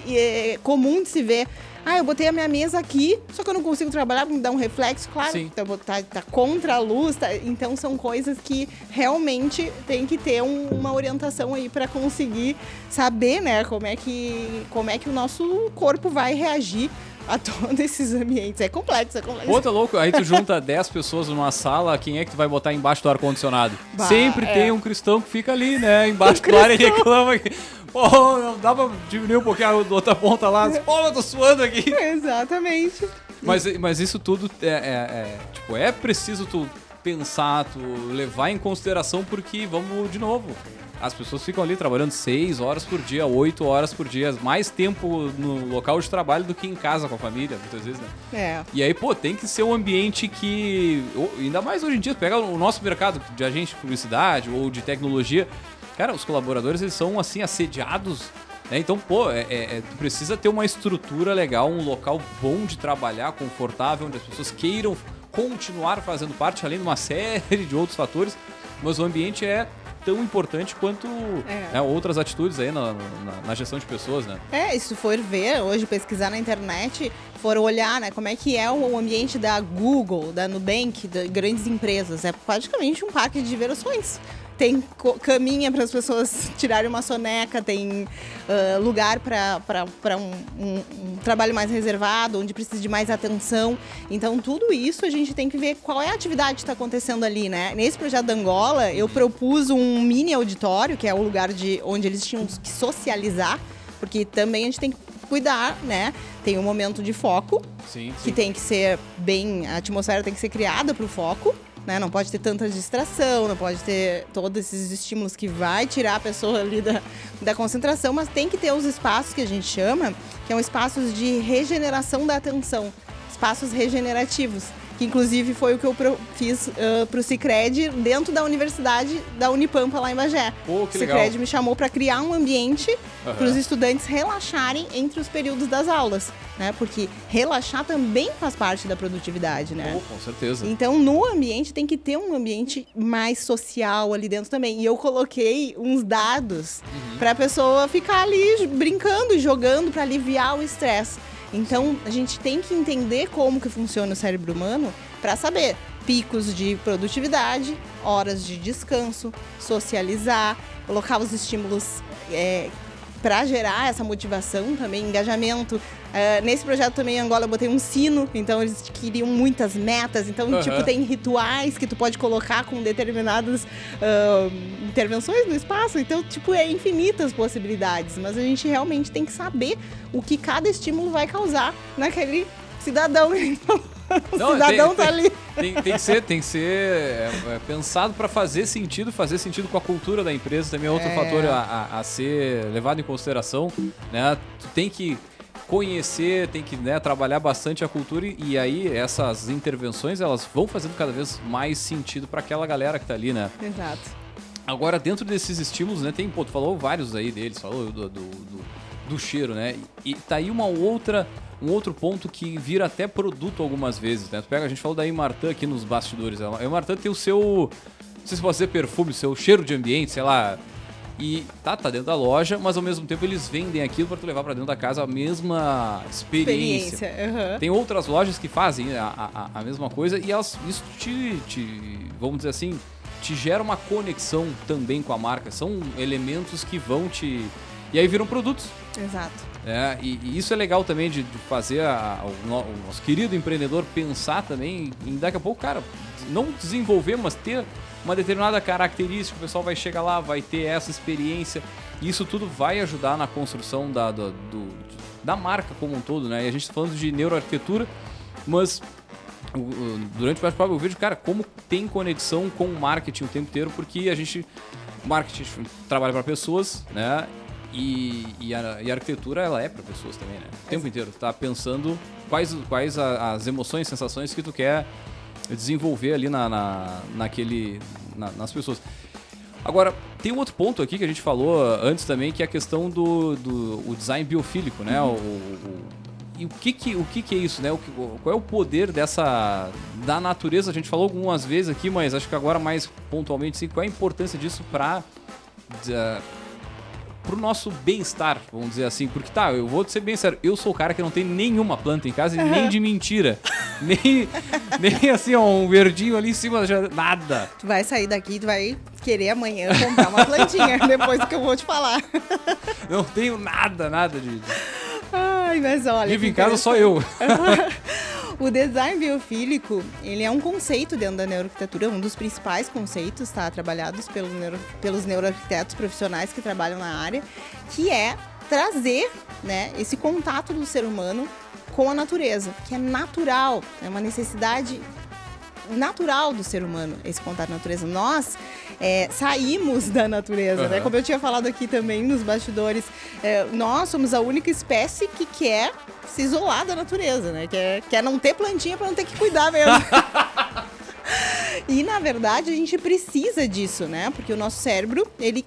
é, comum de se ver. Ah, eu botei a minha mesa aqui, só que eu não consigo trabalhar me dar um reflexo, claro. Sim. Então, tá, tá contra a luz, tá, então são coisas que realmente tem que ter um, uma orientação aí para conseguir saber, né, como é que como é que o nosso corpo vai reagir a [LAUGHS] todos esses ambientes. É complexo, é complexo. Pô, tá louco. Aí tu junta [LAUGHS] 10 pessoas numa sala, quem é que tu vai botar embaixo do ar-condicionado? Sempre é. tem um cristão que fica ali, né? Embaixo [LAUGHS] do ar e reclama. Pô, dá pra diminuir um pouquinho a outra ponta lá. [LAUGHS] Pô, eu tô suando aqui. Exatamente. Mas, mas isso tudo é, é, é, tipo, é preciso tu pensar, tu levar em consideração, porque vamos de novo. As pessoas ficam ali trabalhando 6 horas por dia, 8 horas por dia, mais tempo no local de trabalho do que em casa com a família, muitas vezes, né? É. E aí, pô, tem que ser um ambiente que. Ainda mais hoje em dia, pega o nosso mercado de agente de publicidade ou de tecnologia Cara, os colaboradores eles são assim assediados né? Então, pô, é, é, é, precisa ter uma estrutura legal, um local bom de trabalhar, confortável, onde as pessoas queiram continuar fazendo parte, além de uma série de outros fatores. Mas o ambiente é tão importante quanto é. né, outras atitudes aí na, na, na, gestão de pessoas, né? É, e se for ver hoje, pesquisar na internet, for olhar, né, como é que é o ambiente da Google, da Nubank, de grandes empresas, é praticamente um parque de diversões tem caminha para as pessoas tirarem uma soneca, tem uh, lugar para um, um, um, trabalho mais reservado, onde precisa de mais atenção. Então, tudo isso a gente tem que ver qual é a atividade que está acontecendo ali, né? Nesse projeto da Angola, eu propus um mini auditório, que é o lugar de onde eles tinham que socializar, porque também a gente tem que cuidar, né? Tem um momento de foco, sim, sim. que tem que ser bem, a atmosfera tem que ser criada para o foco né? Não pode ter tanta distração, não pode ter todos esses estímulos que vai tirar a pessoa ali da, da concentração, mas tem que ter os espaços que a gente chama, que são espaços de regeneração da atenção, espaços regenerativos que inclusive foi o que eu fiz uh, pro Cicred dentro da universidade da Unipampa lá em Bagé. Pô, que o Cicred me chamou para criar um ambiente uhum. para os estudantes relaxarem entre os períodos das aulas, né? Porque relaxar também faz parte da produtividade, né? Pô, com certeza. Então, no ambiente tem que ter um ambiente mais social ali dentro também. E eu coloquei uns dados uhum. para a pessoa ficar ali brincando e jogando para aliviar o estresse. Então, a gente tem que entender como que funciona o cérebro humano para saber. Picos de produtividade, horas de descanso, socializar, colocar os estímulos é, para gerar essa motivação também, engajamento. Uh, nesse projeto também em Angola eu botei um sino, então eles queriam muitas metas. Então, uhum. tipo, tem rituais que tu pode colocar com determinadas uh, intervenções no espaço. Então, tipo, é infinitas possibilidades. Mas a gente realmente tem que saber o que cada estímulo vai causar naquele cidadão. Não, [LAUGHS] cidadão tem, tá ali. Tem, tem, que ser, tem que ser é, é, pensado para fazer sentido, fazer sentido com a cultura da empresa também é outro é. fator a, a, a, ser levado em consideração. Né? Tu tem que conhecer, tem que né, trabalhar bastante a cultura e, e, aí essas intervenções elas vão fazendo cada vez mais sentido para aquela galera que tá ali, né? Exato. Agora, dentro desses estímulos, né, tem, pô, tu falou vários aí deles, falou do, do, do, do cheiro, né? E tá aí uma outra um outro ponto que vira até produto algumas vezes, né? Tu pega, a gente falou da Imartan aqui nos bastidores. A Imartan tem o seu, não sei se pode dizer perfume, seu cheiro de ambiente, sei lá. E tá, tá dentro da loja, mas ao mesmo tempo eles vendem aquilo para tu levar para dentro da casa a mesma experiência. experiência uhum. Tem outras lojas que fazem a, a, a mesma coisa e elas, isso te, te, vamos dizer assim, te gera uma conexão também com a marca. São elementos que vão te. E aí viram produtos. Exato. É, e, e, isso é legal também de, de fazer a, a, o, o, nosso querido empreendedor pensar também em daqui a pouco, cara, não desenvolver, mas ter uma determinada característica, o pessoal vai chegar lá, vai ter essa experiência. E isso tudo vai ajudar na construção da, do, do, da marca como um todo, né? E a gente está falando de neuroarquitetura, mas durante o bate-papo cara, como tem conexão com o marketing o tempo inteiro, porque a gente marketing trabalha para pessoas, né? E, e, a, e a arquitetura, ela é para pessoas também, né? O tempo inteiro. Tá pensando quais, quais a, as emoções, sensações que tu quer desenvolver ali na, na, naquele, na, nas pessoas. Agora, tem um outro ponto aqui que a gente falou antes também, que é a questão do, do o design biofílico, né? Uhum. O, o, e o que que, o que que é isso, né? O, qual é o poder dessa da natureza? A gente falou algumas vezes aqui, mas acho que agora mais pontualmente, sim, qual é a importância disso para pro nosso bem-estar, vamos dizer assim. Porque tá, eu vou ser bem sério, eu sou o cara que não tem nenhuma planta em casa e nem de mentira. [LAUGHS] nem, nem assim, ó, um verdinho ali em cima, já, nada. Tu vai sair daqui, tu vai querer amanhã comprar uma plantinha, [LAUGHS] depois que eu vou te falar. não tenho nada, nada de. Ai, mas olha. Vivo em casa só eu. [LAUGHS] O design biofílico, ele é um conceito dentro da neuroarquitetura, um dos principais conceitos, tá? Trabalhados pelo neuro, pelos neuroarquitetos profissionais que trabalham na área, que é trazer, né, esse contato do ser humano com a natureza, que é natural, é uma necessidade natural do ser humano esse contato com a natureza. Nós é, saímos da natureza, uhum. né? Como eu tinha falado aqui também nos bastidores, é, nós somos a única espécie que quer se isolar da natureza, né? Quer, quer não ter plantinha para não ter que cuidar mesmo. [LAUGHS] e na verdade a gente precisa disso, né? Porque o nosso cérebro, ele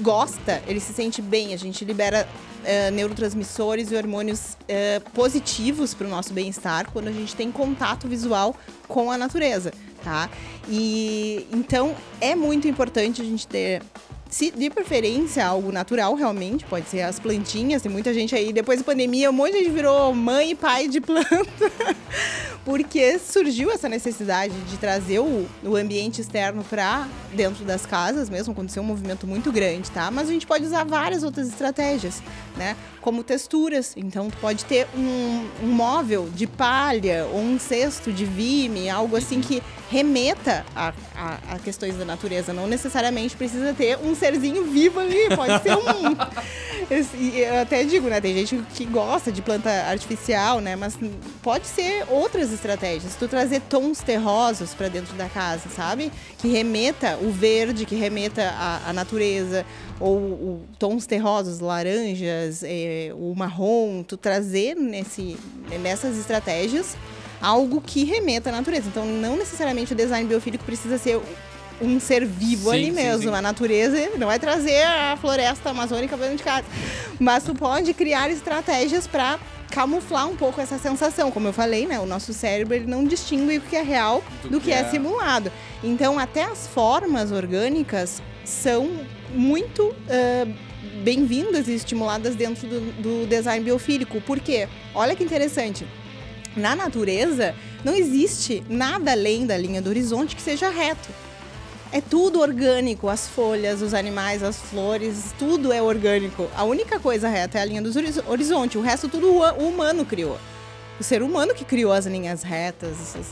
gosta, ele se sente bem, a gente libera uh, neurotransmissores e hormônios uh, positivos para o nosso bem-estar quando a gente tem contato visual com a natureza, tá? E então é muito importante a gente ter se de preferência algo natural, realmente, pode ser as plantinhas, tem muita gente aí, depois da pandemia, um monte de gente virou mãe e pai de planta, [LAUGHS] porque surgiu essa necessidade de trazer o, o ambiente externo para dentro das casas mesmo, aconteceu um movimento muito grande, tá? Mas a gente pode usar várias outras estratégias, né? Como texturas, então tu pode ter um, um móvel de palha ou um cesto de vime, algo assim que remeta a, a, a questões da natureza, não necessariamente precisa ter um serzinho vivo ali, pode ser um. [LAUGHS] eu até digo, né? Tem gente que gosta de planta artificial, né? Mas pode ser outras estratégias. Tu trazer tons terrosos para dentro da casa, sabe? Que remeta o verde, que remeta a, a natureza, ou o, tons terrosos, laranjas, é, o marrom, tu trazer nesse, nessas estratégias algo que remeta à natureza. Então, não necessariamente o design biofílico precisa ser um ser vivo sim, ali mesmo. Sim, sim. A natureza não vai trazer a floresta amazônica para dentro de casa. Mas tu pode criar estratégias para camuflar um pouco essa sensação. Como eu falei, né? O nosso cérebro ele não distingue o que é real do, do que, que é. é simulado. Então, até as formas orgânicas são muito uh, bem-vindas e estimuladas dentro do, do design biofílico. Por quê? Olha que interessante. Na natureza, não existe nada além da linha do horizonte que seja reto. É tudo orgânico, as folhas, os animais, as flores, tudo é orgânico. A única coisa reta é a linha dos horizonte, o resto tudo o humano criou. O ser humano que criou as linhas retas, essas,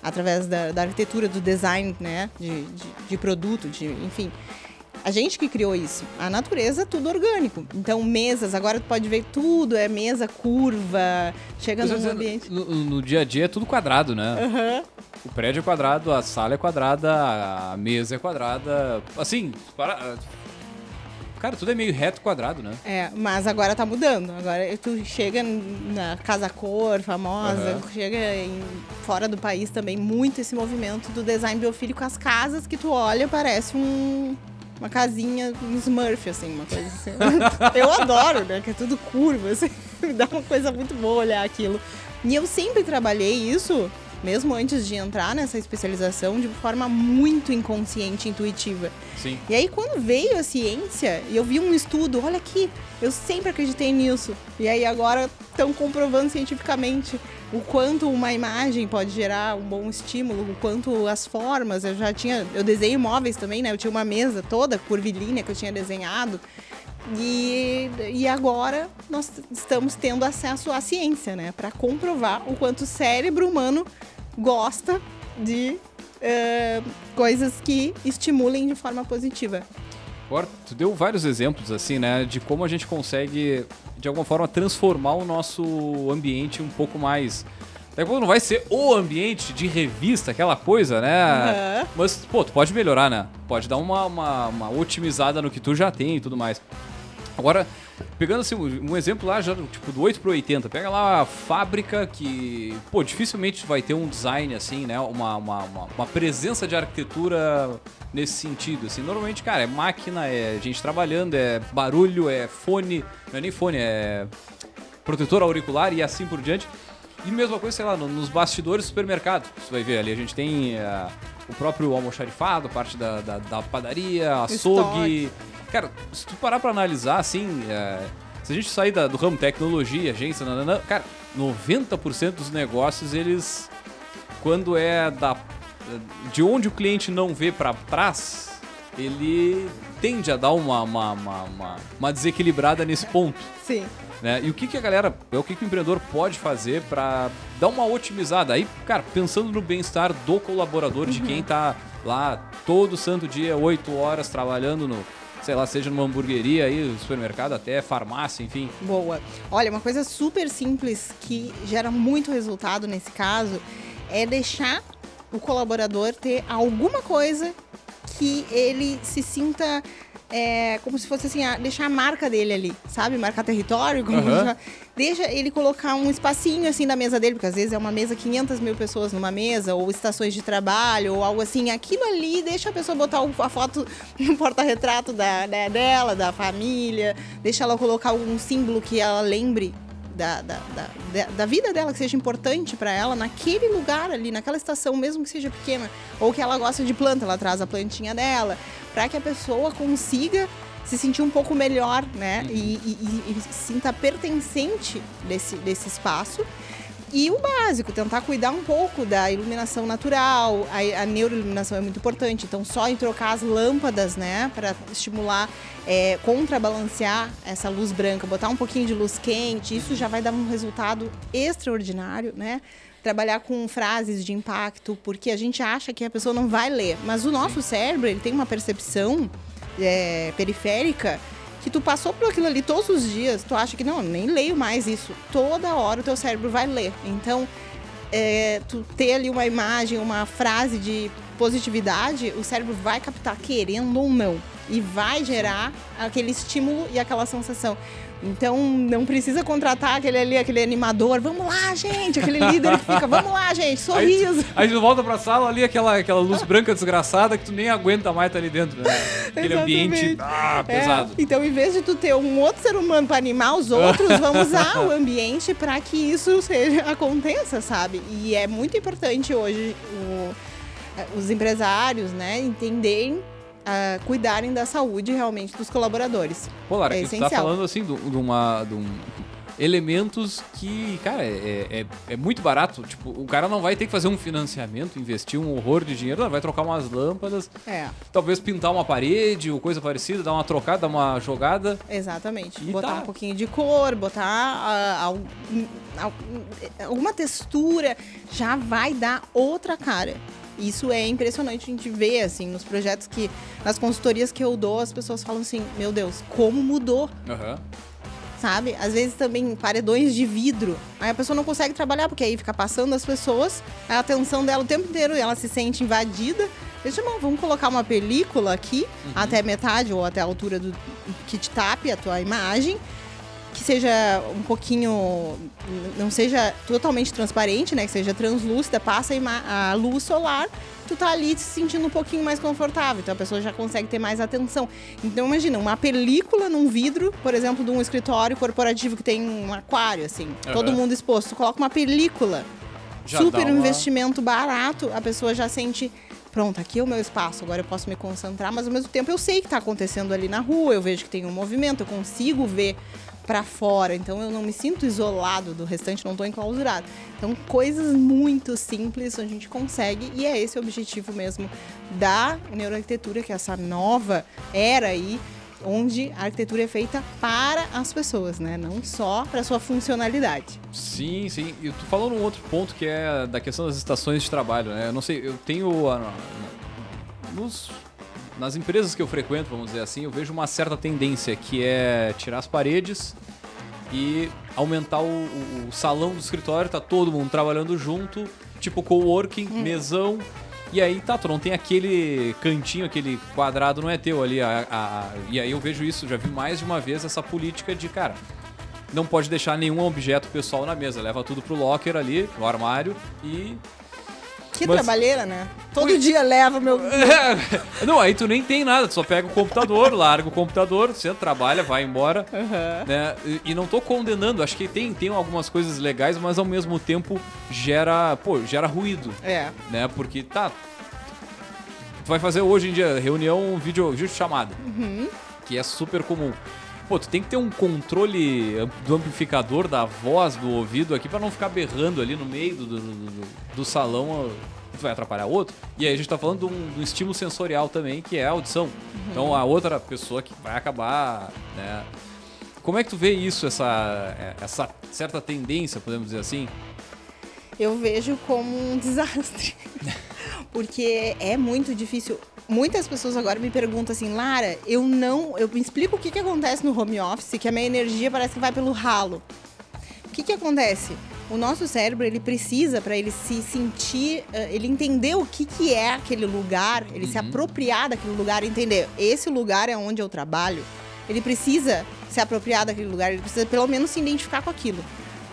através da, da, arquitetura, do design, né, de, de, de produto, de, enfim. A gente que criou isso. A natureza é tudo orgânico. Então, mesas, agora tu pode ver tudo, é mesa curva, chega no ambiente. No, no, dia a dia é tudo quadrado, né? Uhum. O prédio é quadrado, a sala é quadrada, a mesa é quadrada. Assim, para, Cara, tudo é meio reto quadrado, né? É, mas agora tá mudando. Agora tu chega na Casa Cor, famosa, uhum. chega em, fora do país também, muito esse movimento do design biofílico. As casas que tu olha parece um, uma casinha, um Smurf, assim, uma coisa assim. [LAUGHS] eu adoro, né? Que é tudo curva, assim. Me [LAUGHS] dá uma coisa muito boa olhar aquilo. E eu sempre trabalhei isso, mesmo antes de entrar nessa especialização, de forma muito inconsciente, intuitiva. Sim. E aí, quando veio a ciência, e eu vi um estudo, olha aqui, eu sempre acreditei nisso. E aí, agora estão comprovando cientificamente o quanto uma imagem pode gerar um bom estímulo, o quanto as formas. Eu já tinha, eu desenho móveis também, né? Eu tinha uma mesa toda curvilínea que eu tinha desenhado. E, e agora nós estamos tendo acesso à ciência, né? Para comprovar o quanto o cérebro humano gosta de uh, coisas que estimulem de forma positiva. Agora, tu deu vários exemplos, assim, né? De como a gente consegue de alguma forma, transformar o nosso ambiente um pouco mais. Daqui a pouco não vai ser o ambiente de revista, aquela coisa, né? Uhum. Mas, pô, tu pode melhorar, né? Pode dar uma, uma, uma otimizada no que tu já tem e tudo mais. Agora, pegando assim, um exemplo lá, já tipo do 8 pro 80, pega lá a fábrica que, pô, dificilmente vai ter um design assim, né? Uma, uma, uma, uma, presença de arquitetura nesse sentido, assim. Normalmente, cara, é máquina, é gente trabalhando, é barulho, é fone, não é nem fone, é protetor auricular e assim por diante. E mesma coisa, sei lá, nos bastidores do supermercado, você vai ver ali, a gente tem uh, o próprio almoxarifado, parte da, da, da padaria, açougue... Estoque Cara, se tu parar pra analisar, assim, é, se a gente sair da, do ramo tecnologia, agência, nanana, cara, 90% dos negócios, eles, quando é da, de onde o cliente não vê para trás, ele tende a dar uma, uma, uma, uma, uma desequilibrada nesse ponto. Sim. Né? E o que, que a galera, é o que, que o empreendedor pode fazer para dar uma otimizada? Aí, cara, pensando no bem-estar do colaborador, uhum. de quem tá lá todo santo dia, 8 horas trabalhando no, sei lá, seja numa hamburgueria aí, supermercado, até farmácia, enfim. Boa. Olha, uma coisa super simples que gera muito resultado nesse caso é deixar o colaborador ter alguma coisa que ele se sinta é, como se fosse assim, a, deixar a marca dele ali, sabe? Marcar território. Uhum. deixa ele colocar um espacinho assim na mesa dele, porque às vezes é uma mesa, 500 mil pessoas numa mesa, ou estações de trabalho, ou algo assim. Aquilo ali deixa a pessoa botar a foto [LAUGHS] no porta-retrato da, né, dela, da família, deixa ela colocar algum símbolo que ela lembre da, da, da, da, vida dela, que seja importante para ela naquele lugar ali, naquela estação, mesmo que seja pequena, ou que ela gosta de planta, ela traz a plantinha dela, para que a pessoa consiga se sentir um pouco melhor, né? Uhum. E, e, e, e sinta pertencente desse, desse espaço e o básico, tentar cuidar um pouco da iluminação natural, a, a neuroiluminação é muito importante, então só em trocar as lâmpadas, né, para estimular, é, contrabalancear essa luz branca, botar um pouquinho de luz quente, isso já vai dar um resultado extraordinário, né? Trabalhar com frases de impacto, porque a gente acha que a pessoa não vai ler, mas o nosso cérebro ele tem uma percepção é, periférica que tu passou por aquilo ali todos os dias, tu acha que não, nem leio mais isso. Toda hora o teu cérebro vai ler. Então, é, tu ter ali uma imagem, uma frase de positividade, o cérebro vai captar querendo ou não e vai gerar aquele estímulo e aquela sensação. Então não precisa contratar aquele ali, aquele animador. Vamos lá, gente, aquele líder que fica, vamos lá, gente, [LAUGHS] sorriso. Aí, tu volta pra sala ali, aquela, aquela luz branca desgraçada que tu nem aguenta mais estar tá ali dentro, né? Aquele ambiente ah, é, pesado. É, então, em vez de tu ter um outro ser humano para animar os outros, [LAUGHS] vamos usar o ambiente para que isso seja, aconteça, sabe? E é muito importante hoje o, os empresários, né, entenderem uh, cuidarem da saúde realmente dos colaboradores. Pô, Lara, é você tá falando assim de uma. De um, elementos que, cara, é, é, é, muito barato. Tipo, o cara não vai ter que fazer um financiamento, investir um horror de dinheiro, não, vai trocar umas lâmpadas, É, talvez pintar uma parede ou coisa parecida, dar uma trocada, dar uma jogada. exatamente. E botar tá. um pouquinho de cor, botar ah, algum- algum- alguma textura, já vai dar outra cara. Isso é impressionante a gente ver, assim, nos projetos que, nas consultorias que eu dou, as pessoas falam assim, meu Deus, como mudou, Aham. sabe? Às vezes também paredões de vidro. Aí a pessoa não consegue trabalhar, porque aí fica passando as pessoas, a atenção dela o tempo inteiro, e ela se sente invadida. Deixa eu, vamos colocar uma película aqui, até metade ou até a altura do que te tape a tua imagem, que seja um pouquinho, não seja totalmente transparente, né? Que seja translúcida, passa a, luz solar, tu tá ali se sentindo um pouquinho mais confortável, então a pessoa já consegue ter mais atenção. Então imagina, uma película num vidro, por exemplo, de um escritório corporativo que tem um aquário, assim, todo Aham. mundo exposto, tu coloca uma película, Já super uma- investimento barato, a pessoa já sente. Pronto, aqui é o meu espaço, agora eu posso me concentrar, mas ao mesmo tempo eu sei que está acontecendo ali na rua, eu vejo que tem um movimento, eu consigo ver para fora, então eu não me sinto isolado do restante, não estou enclausurado. Então, coisas muito simples a gente consegue e é esse o objetivo mesmo da neuroarquitetura, que é essa nova era aí, onde a arquitetura é feita para as pessoas, né? Não só para sua funcionalidade. Sim, sim. E tu falou num outro ponto que é da questão das estações de trabalho, né? Eu não sei, eu tenho. a- na- nos, nas empresas que eu frequento, vamos dizer assim, eu vejo uma certa tendência que é tirar as paredes e aumentar o, o- o salão do escritório, tá todo mundo trabalhando junto, tipo coworking, mesão. E aí, tá, tu não tem aquele cantinho, aquele quadrado, não é teu ali. a- a- e aí eu vejo isso, já vi mais de uma vez essa política de, cara, não pode deixar nenhum objeto pessoal na mesa. Leva tudo pro locker ali, no armário e. Que Mas- trabalheira, né? Todo Ui. dia leva meu. [LAUGHS] não, aí tu nem tem nada, tu só pega o computador, [LAUGHS] larga o computador, você trabalha, vai embora. Aham. Né? E, e não tô condenando, acho que tem, tem algumas coisas legais, mas ao mesmo tempo gera, pô, gera ruído, É. né? Porque tá. Tu vai fazer hoje em dia reunião vídeo, vídeo chamada, que é super comum. Pô, tu tem que ter um controle do amplificador da voz, do ouvido aqui, pra não ficar berrando ali no meio do, do, do- do salão, vai atrapalhar outro. E aí a gente tá falando de um, de um estímulo sensorial também, que é a audição. Então a outra pessoa que vai acabar, né? Como é que tu vê isso, essa, é, essa certa tendência, podemos dizer assim? Eu vejo como um desastre. [LAUGHS] Porque é muito difícil. Muitas pessoas agora me perguntam assim, Lara, eu não. Eu me explico o que, que acontece no home office, que a minha energia parece que vai pelo ralo. O que, que acontece? O nosso cérebro, ele precisa, para ele se sentir, eh, ele entender o que, que é aquele lugar, ele se apropriar daquele lugar, entender, esse lugar é onde eu trabalho, ele precisa se apropriar daquele lugar, ele precisa pelo menos se identificar com aquilo.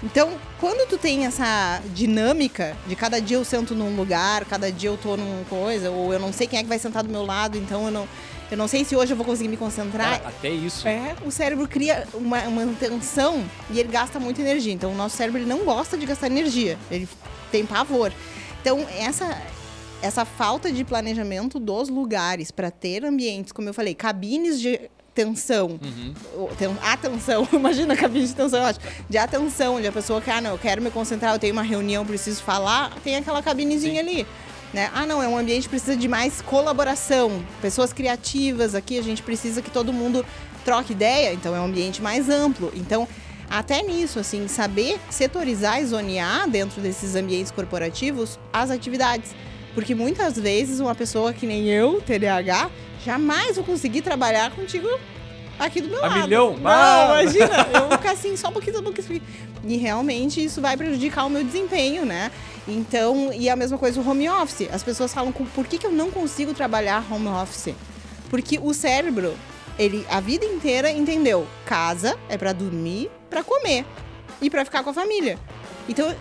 Então, quando tu tem essa dinâmica de cada dia eu sento num lugar, cada dia eu tô numa coisa, ou eu não sei quem é que vai sentar do meu lado, então eu não, eu não sei se hoje eu vou conseguir me concentrar. Cara, até isso. É, o cérebro cria uma, uma tensão e ele gasta muita energia. Então, o nosso cérebro ele não gosta de gastar energia, ele tem pavor. Então, essa, essa falta de planejamento dos lugares para ter ambientes, como eu falei, cabines de tensão, Uhum. ten- atenção, [LAUGHS] imagina a cabine de tensão, eu acho, de atenção, onde a pessoa quer, ah, não, eu quero me concentrar, eu tenho uma reunião, preciso falar, tem aquela cabinezinha ali. Né? Ah, não, é um ambiente que precisa de mais colaboração, pessoas criativas aqui, a gente precisa que todo mundo troque ideia, então é um ambiente mais amplo. Então, até nisso, assim, saber setorizar e zonear dentro desses ambientes corporativos as atividades. Porque muitas vezes uma pessoa que nem eu, TDAH, jamais vou conseguir trabalhar contigo aqui do meu A lado. milhão? Não, Ah! imagina, [LAUGHS] eu vou ficar assim, só um pouquinho, só um pouquinho. E realmente isso vai prejudicar o meu desempenho, né? Então, e a mesma coisa o home office. As pessoas falam, com- por que, que eu não consigo trabalhar home office? Porque o cérebro, ele a vida inteira entendeu, casa é pra dormir, pra comer e pra ficar com a família. Então,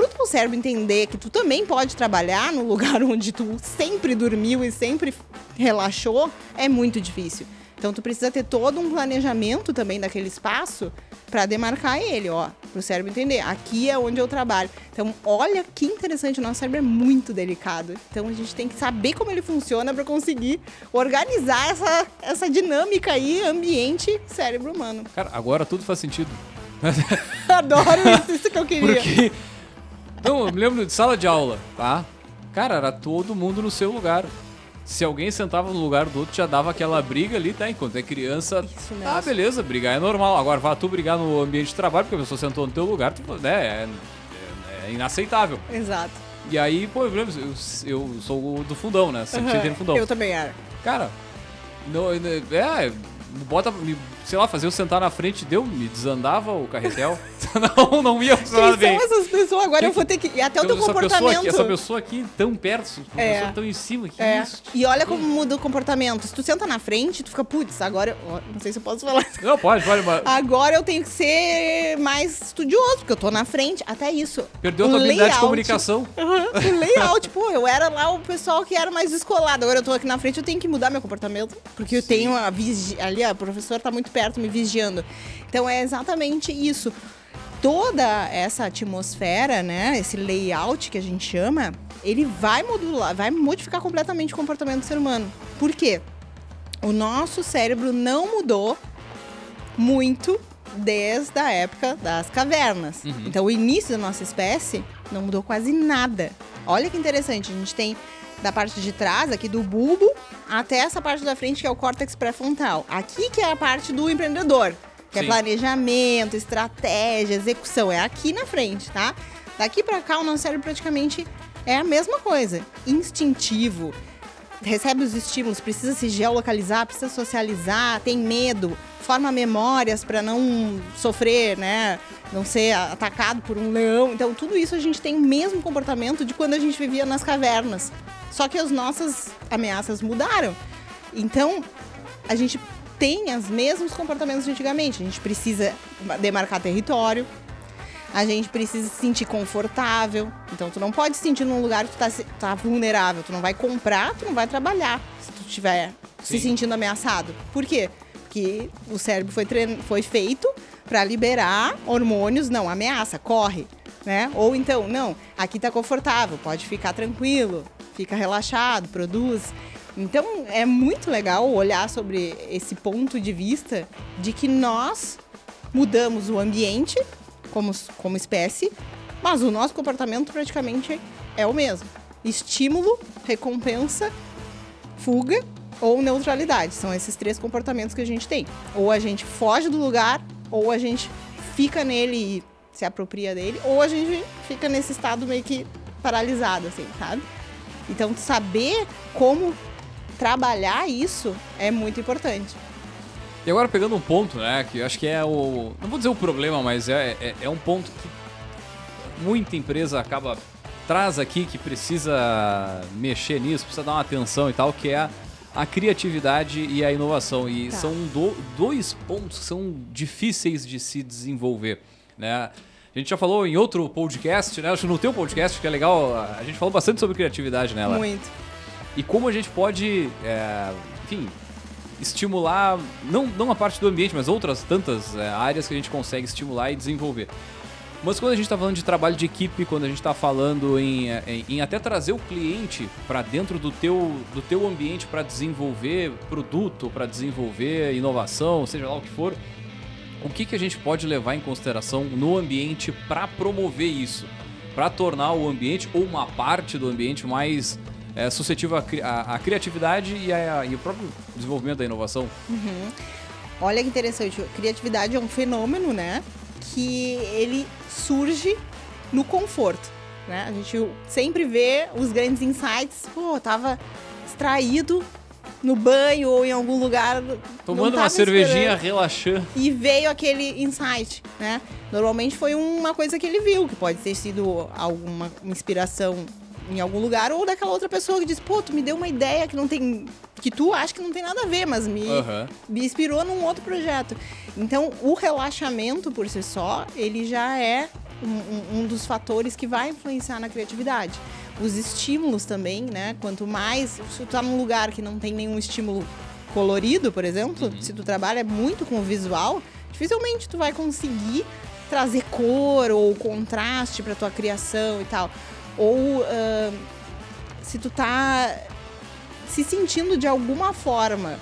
pro teu cérebro entender que tu também pode trabalhar no lugar [LAUGHS] onde tu sempre dormiu e sempre relaxou, é muito difícil. Então tu precisa ter todo um planejamento também daquele espaço para demarcar ele, ó, pro cérebro entender. Aqui é onde eu trabalho. Então, olha que interessante, o nosso cérebro é muito delicado. Então a gente tem que saber como ele funciona para conseguir organizar essa, essa dinâmica aí, ambiente cérebro humano. Cara, agora tudo faz sentido. [LAUGHS] Adoro isso, isso que eu queria. Porque. Não, eu me lembro de sala de aula, tá? Cara, era todo mundo no seu lugar. Se alguém sentava no lugar do outro, já dava aquela briga ali, tá? Enquanto é criança. Isso mesmo. Ah, beleza, brigar é normal. Agora, vá tu brigar no ambiente de trabalho, porque a pessoa sentou no teu lugar, tu, né? É, é- é inaceitável. Exato. E aí, pô, eu lembro, eu, eu sou do fundão, né? Sempre sentei no fundão. Eu também era. Cara, não, é, bota, me, sei lá, fazer eu sentar na frente, deu, me desandava o carretel. [LAUGHS] não, não ia funcionar Quem bem. são essas pessoas? Agora eu vou ter que. E até o teu essa pessoa, comportamento. aqui, essa pessoa aqui tão perto, uma É. pessoa tão em cima, que É. isso? E olha como muda o comportamento. Se tu senta na frente, tu fica, putz, agora. eu- Não sei se eu posso falar. [LAUGHS] Não, pode, pode, mas Agora eu tenho que ser mais estudioso, porque eu tô na frente. Até isso. perdeu a tua habilidade de comunicação. [LAUGHS] O layout, pô, eu era lá o pessoal que era mais descolado. Agora eu tô aqui na frente, eu tenho que mudar meu comportamento. Porque eu tenho a vigi... ali, a professora tá muito perto me vigiando. Então é exatamente isso. Toda essa atmosfera, né? Esse layout que a gente chama, ele vai modular, vai modificar completamente o comportamento do ser humano. Por quê? O nosso cérebro não mudou muito desde a época das cavernas. Uhum. Então, o início da nossa espécie não mudou quase nada. Olha que interessante, a gente tem da parte de trás, aqui do bulbo, até essa parte da frente que é o córtex pré-frontal. Aqui que é a parte do empreendedor, que Sim. é planejamento, estratégia, execução, é aqui na frente, tá? Daqui pra cá o nosso cérebro praticamente é a mesma coisa, instintivo, recebe os estímulos, precisa se geolocalizar, precisa socializar, tem medo, forma memórias para não sofrer, né? Não ser atacado por um leão. Então, tudo isso a gente tem o mesmo comportamento de quando a gente vivia nas cavernas. Só que as nossas ameaças mudaram. Então, a gente tem os mesmos comportamentos de antigamente. A gente precisa demarcar território, a gente precisa se sentir confortável. Então, tu não pode se sentir num lugar que tu tá, tá vulnerável. Tu não vai comprar, tu não vai trabalhar se tu estiver se sentindo ameaçado. Por quê? Porque o cérebro foi, trein... foi feito para liberar hormônios. Não, ameaça, corre. Né? Ou então, não, aqui tá confortável, pode ficar tranquilo, fica relaxado, produz. Então, é muito legal olhar sobre esse ponto de vista de que nós mudamos o ambiente como, como espécie, mas o nosso comportamento praticamente é o mesmo. Estímulo, recompensa, fuga ou neutralidade. São esses três comportamentos que a gente tem. Ou a gente foge do lugar, ou a gente fica nele e se apropria dele, ou a gente fica nesse estado meio que paralisado, assim, sabe? Então, saber como trabalhar isso é muito importante. E agora pegando um ponto, né, que eu acho que é o. Não vou dizer o problema, mas é, é, é um ponto que muita empresa acaba. traz aqui que precisa mexer nisso, precisa dar uma atenção e tal, que é a criatividade e a inovação. E Tá. são do- dois pontos que são difíceis de se desenvolver, né? A gente já falou em outro podcast, né? Acho que no teu podcast, que é legal, a gente falou bastante sobre criatividade nela. Muito. E como a gente pode, é, enfim, estimular, não, não a parte do ambiente, mas outras tantas é, áreas que a gente consegue estimular e desenvolver. Mas quando a gente está falando de trabalho de equipe, quando a gente está falando em, em, em até trazer o cliente para dentro do teu, do teu ambiente para desenvolver produto, para desenvolver inovação, seja lá o que for, o que, que a gente pode levar em consideração no ambiente para promover isso? Para tornar o ambiente ou uma parte do ambiente mais é, suscetível à, à- à criatividade e, a- e o próprio desenvolvimento da inovação? Olha que interessante, criatividade é um fenômeno, né? Que ele surge no conforto, né? A gente sempre vê os grandes insights, pô, tava extraído no banho ou em algum lugar. Tomando uma cervejinha relaxando. E veio aquele insight, né? Normalmente foi uma coisa que ele viu, que pode ter sido alguma uma inspiração em algum lugar, ou daquela outra pessoa que diz, pô, tu me deu uma ideia que não tem. Que tu acha que não tem nada a ver, mas me, Aham. me inspirou num outro projeto. Então, o relaxamento por si só, ele já é um, um- dos fatores que vai influenciar na criatividade. Os estímulos também, né? Quanto mais. Se tu tá num lugar que não tem nenhum estímulo colorido, por exemplo, se tu trabalha muito com o visual, dificilmente tu vai conseguir trazer cor ou contraste para tua criação e tal. Ou ahn, se tu tá se sentindo de alguma forma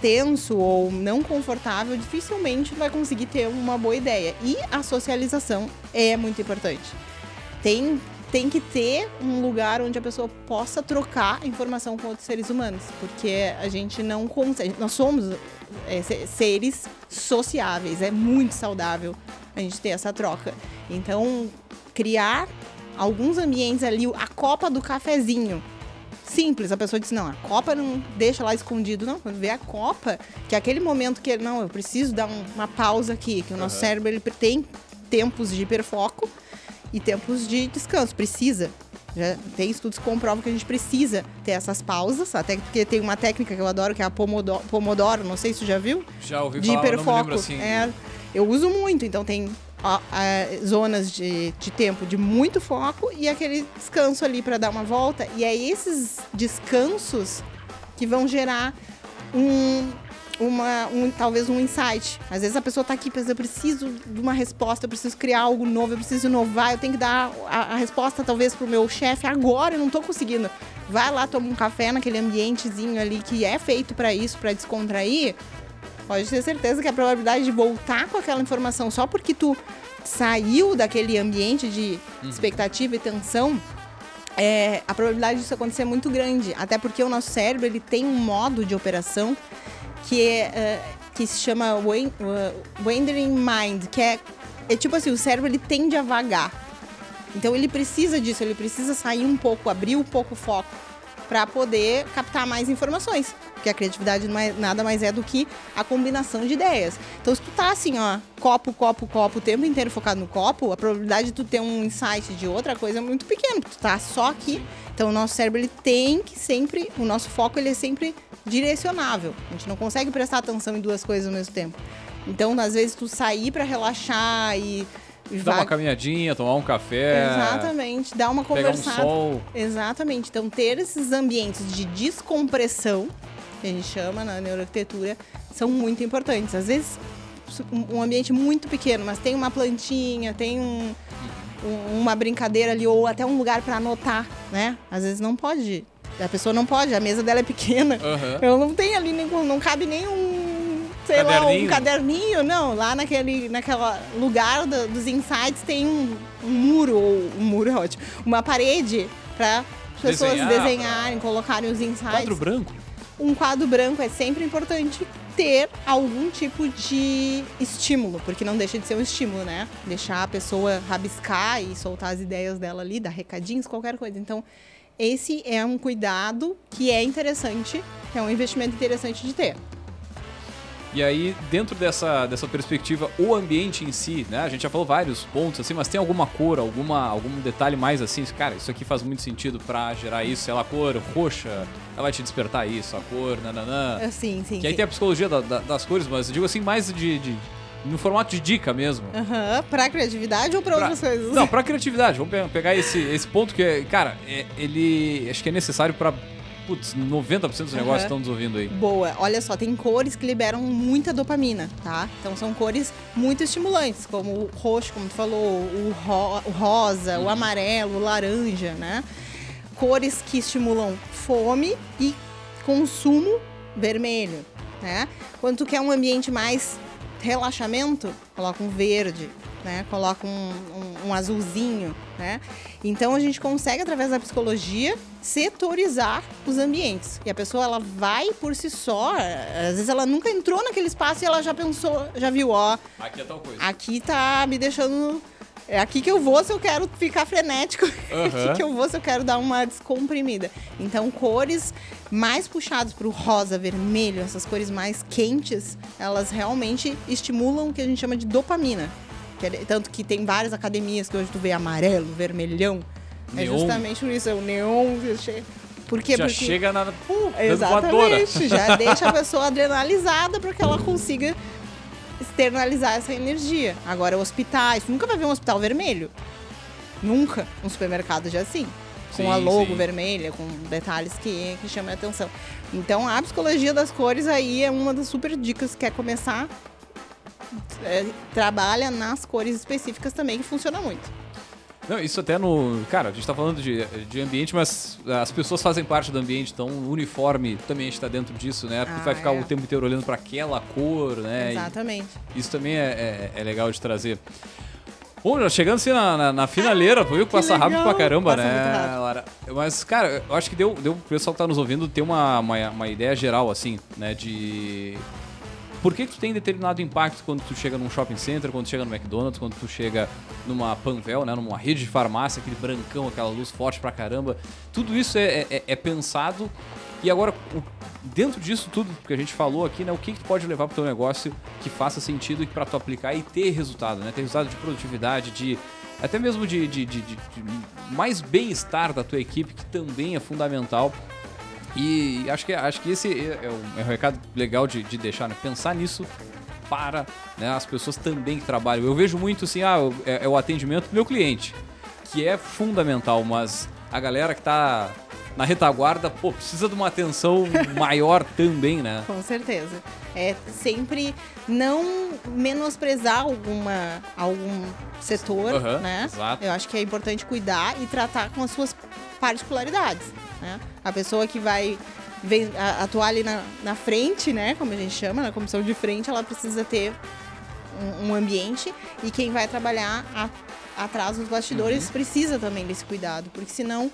tenso ou não confortável, dificilmente vai conseguir ter uma boa ideia. E a socialização é muito importante. Tem, tem que ter um lugar onde a pessoa possa trocar informação com outros seres humanos, porque a gente não consegue. Nós somos é, seres sociáveis, é muito saudável a gente ter essa troca. Então, criar alguns ambientes ali, a copa do cafezinho. Simples, a pessoa diz, não, a copa não deixa lá escondido. Não, quando vê a copa, que é aquele momento que, não, eu preciso dar um, uma pausa aqui, que o nosso uhum. cérebro ele tem tempos de hiperfoco e tempos de descanso, precisa. Já tem estudos que comprovam que a gente precisa ter essas pausas, até porque tem uma técnica que eu adoro, que é a Pomodoro, Pomodoro não sei se você já viu. Já ouvi de falar, hiperfoco. Assim. É, eu uso muito, então tem zonas de, de tempo de muito foco e aquele descanso ali para dar uma volta. E é esses descansos que vão gerar um, uma, um, talvez um insight. Às vezes a pessoa está aqui pensando, eu preciso de uma resposta, eu preciso criar algo novo, eu preciso inovar, eu tenho que dar a, a resposta talvez para o meu chefe agora, eu não estou conseguindo. Vai lá, toma um café naquele ambientezinho ali que é feito para isso, para descontrair pode ter certeza que a probabilidade de voltar com aquela informação só porque tu saiu daquele ambiente de uhum. expectativa e tensão, é, a probabilidade disso acontecer é muito grande. Até porque o nosso cérebro ele tem um modo de operação que, é, uh, que se chama wandering mind, que é, é tipo assim, o cérebro ele tende a vagar. Então ele precisa disso, ele precisa sair um pouco, abrir um pouco o foco para poder captar mais informações. Porque a criatividade é, nada mais é do que a combinação de ideias. Então, se tu tá assim, ó, copo, copo, copo, o tempo inteiro focado no copo, a probabilidade de tu ter um insight de outra coisa é muito pequena, tu tá só aqui. Então, o nosso cérebro ele tem que sempre, o nosso foco ele é sempre direcionável. A gente não consegue prestar atenção em duas coisas ao mesmo tempo. Então, às vezes, tu sair para relaxar e Dar uma caminhadinha, tomar um café. Exatamente, dar uma conversada. Pegar um sol. Exatamente. Então, ter esses ambientes de descompressão, que a gente chama na neuroarquitetura, são muito importantes. Às vezes, um ambiente muito pequeno, mas tem uma plantinha, tem um, um, uma brincadeira ali, ou até um lugar para anotar, né? Às vezes não pode. A pessoa não pode, a mesa dela é pequena. Uhum. Eu não tenho ali, nem, não cabe nenhum sei lá, um caderninho. Não, lá naquele naquela lugar do, dos insights tem um, um muro, ou um muro é ótimo, uma parede para pessoas Desenhar, desenharem, pra... colocarem os insights. Quadro branco? Um quadro branco é sempre importante ter algum tipo de estímulo, porque não deixa de ser um estímulo, né? Deixar a pessoa rabiscar e soltar as ideias dela ali, dar recadinhos, qualquer coisa. Então, esse é um cuidado que é interessante, que é um investimento interessante de ter. E aí, dentro dessa, dessa perspectiva, o ambiente em si, né? A gente já falou vários pontos, assim, mas tem alguma cor, alguma, algum detalhe mais assim? Cara, isso aqui faz muito sentido para gerar isso. Sei lá, a cor roxa, ela vai te despertar isso, a cor, nananã. É, sim, sim. Que aí sim. tem a psicologia da, da, das cores, mas eu digo assim, mais de, de no formato de dica mesmo. Aham, uhum. pra criatividade ou pra, pra, outras coisas? Não, pra criatividade. Vamos pegar esse, esse ponto que, cara, é, ele acho que é necessário para putz, 90% dos negócios uhum. estão nos ouvindo aí. Boa. Olha só, tem cores que liberam muita dopamina, tá? Então são cores muito estimulantes, como o roxo, como tu falou, o, ro o rosa, uhum. o amarelo, o laranja, né? Cores que estimulam fome e consumo vermelho, né? Quando tu quer um ambiente mais relaxamento, coloca um verde, né? Coloca um, um, um, azulzinho, né? Então a gente consegue através da psicologia setorizar os ambientes. E a pessoa ela vai por si só, às vezes ela nunca entrou naquele espaço e ela já pensou, já viu, ó, aqui é tal coisa. Aqui tá me deixando é aqui que eu vou se eu quero ficar frenético. Uhum. [LAUGHS] É aqui que eu vou se eu quero dar uma descomprimida. Então, cores mais puxadas para o rosa, vermelho, essas cores mais quentes, elas realmente estimulam o que a gente chama de dopamina. É, tanto que tem várias academias que hoje tu vê amarelo, vermelhão. É neon. É justamente isso, é o neon. Por quê? Já Porque... chega na. Uh, Exatamente. Já [LAUGHS] deixa a pessoa adrenalizada para que ela consiga externalizar essa energia. Agora, hospitais, nunca vai ver um hospital vermelho. Nunca. Um supermercado já assim. Com sim, a logo sim. vermelha, com detalhes que, que chamam a atenção. Então, a psicologia das cores aí é uma das super dicas que quer começar é, trabalha nas cores específicas também, que funciona muito. Não, isso até no. Cara, a gente tá falando de, de ambiente, mas as pessoas fazem parte do ambiente, então o uniforme também a gente tá dentro disso, né? Porque Ah, vai ficar é. o tempo inteiro olhando para aquela cor, né? E Exatamente. isso também é, é- é legal de trazer. Bom, já chegando assim na, na, na finaleira, viu que passa rápido legal. pra caramba, Passa né, rápido. Lara? Mas, cara, eu acho que deu, deu pro pessoal que tá nos ouvindo ter uma, uma, uma ideia geral, assim, né, de... Por que, que tu tem determinado impacto quando tu chega num shopping center, quando tu chega no McDonald's, quando tu chega numa Panvel, né, numa rede de farmácia, aquele brancão, aquela luz forte pra caramba. Tudo isso é, é- é pensado e agora, dentro disso tudo que a gente falou aqui, né, o que, que tu pode levar pro teu negócio que faça sentido e para tu aplicar e ter resultado, né? Ter resultado de produtividade, de até mesmo de- de- de- de mais bem-estar da tua equipe, que também é fundamental. E acho que, acho que esse é é um, é um recado legal de, de deixar, né? Pensar nisso para né, as pessoas também que trabalham. Eu vejo muito assim, ah, é, é o atendimento do meu cliente, que é fundamental, mas a galera que tá na retaguarda, pô, precisa de uma atenção [LAUGHS] maior também, né? Com certeza. É sempre não menosprezar alguma, algum setor, Aham, né? exato. Eu acho que é importante cuidar e tratar com as suas particularidades, né? A pessoa que vai vem- a- atuar ali na, na frente, né? Como a gente chama, na comissão de frente, ela precisa ter um, um ambiente e quem vai trabalhar a- atrás dos bastidores Uhum. precisa também desse cuidado, porque senão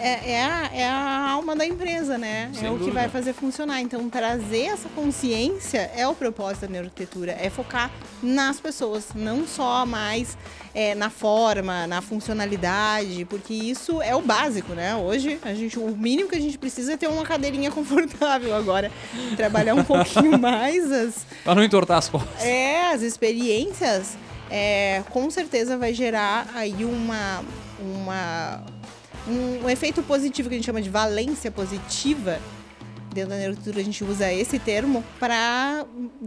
é, é a, é a alma da empresa, né? Sem é o que dúvida. vai fazer funcionar. Então, trazer essa consciência é o propósito da neuroarquitetura, é focar nas pessoas, não só mais é, na forma, na funcionalidade, porque isso é o básico, né? Hoje, a gente, o mínimo que a gente precisa é ter uma cadeirinha [LAUGHS] confortável agora. Trabalhar um pouquinho [LAUGHS] mais as, Pra não entortar as costas. é, as experiências é, com certeza vai gerar aí uma, uma um, efeito positivo que a gente chama de valência positiva. Dentro da neurocultura a gente usa esse termo para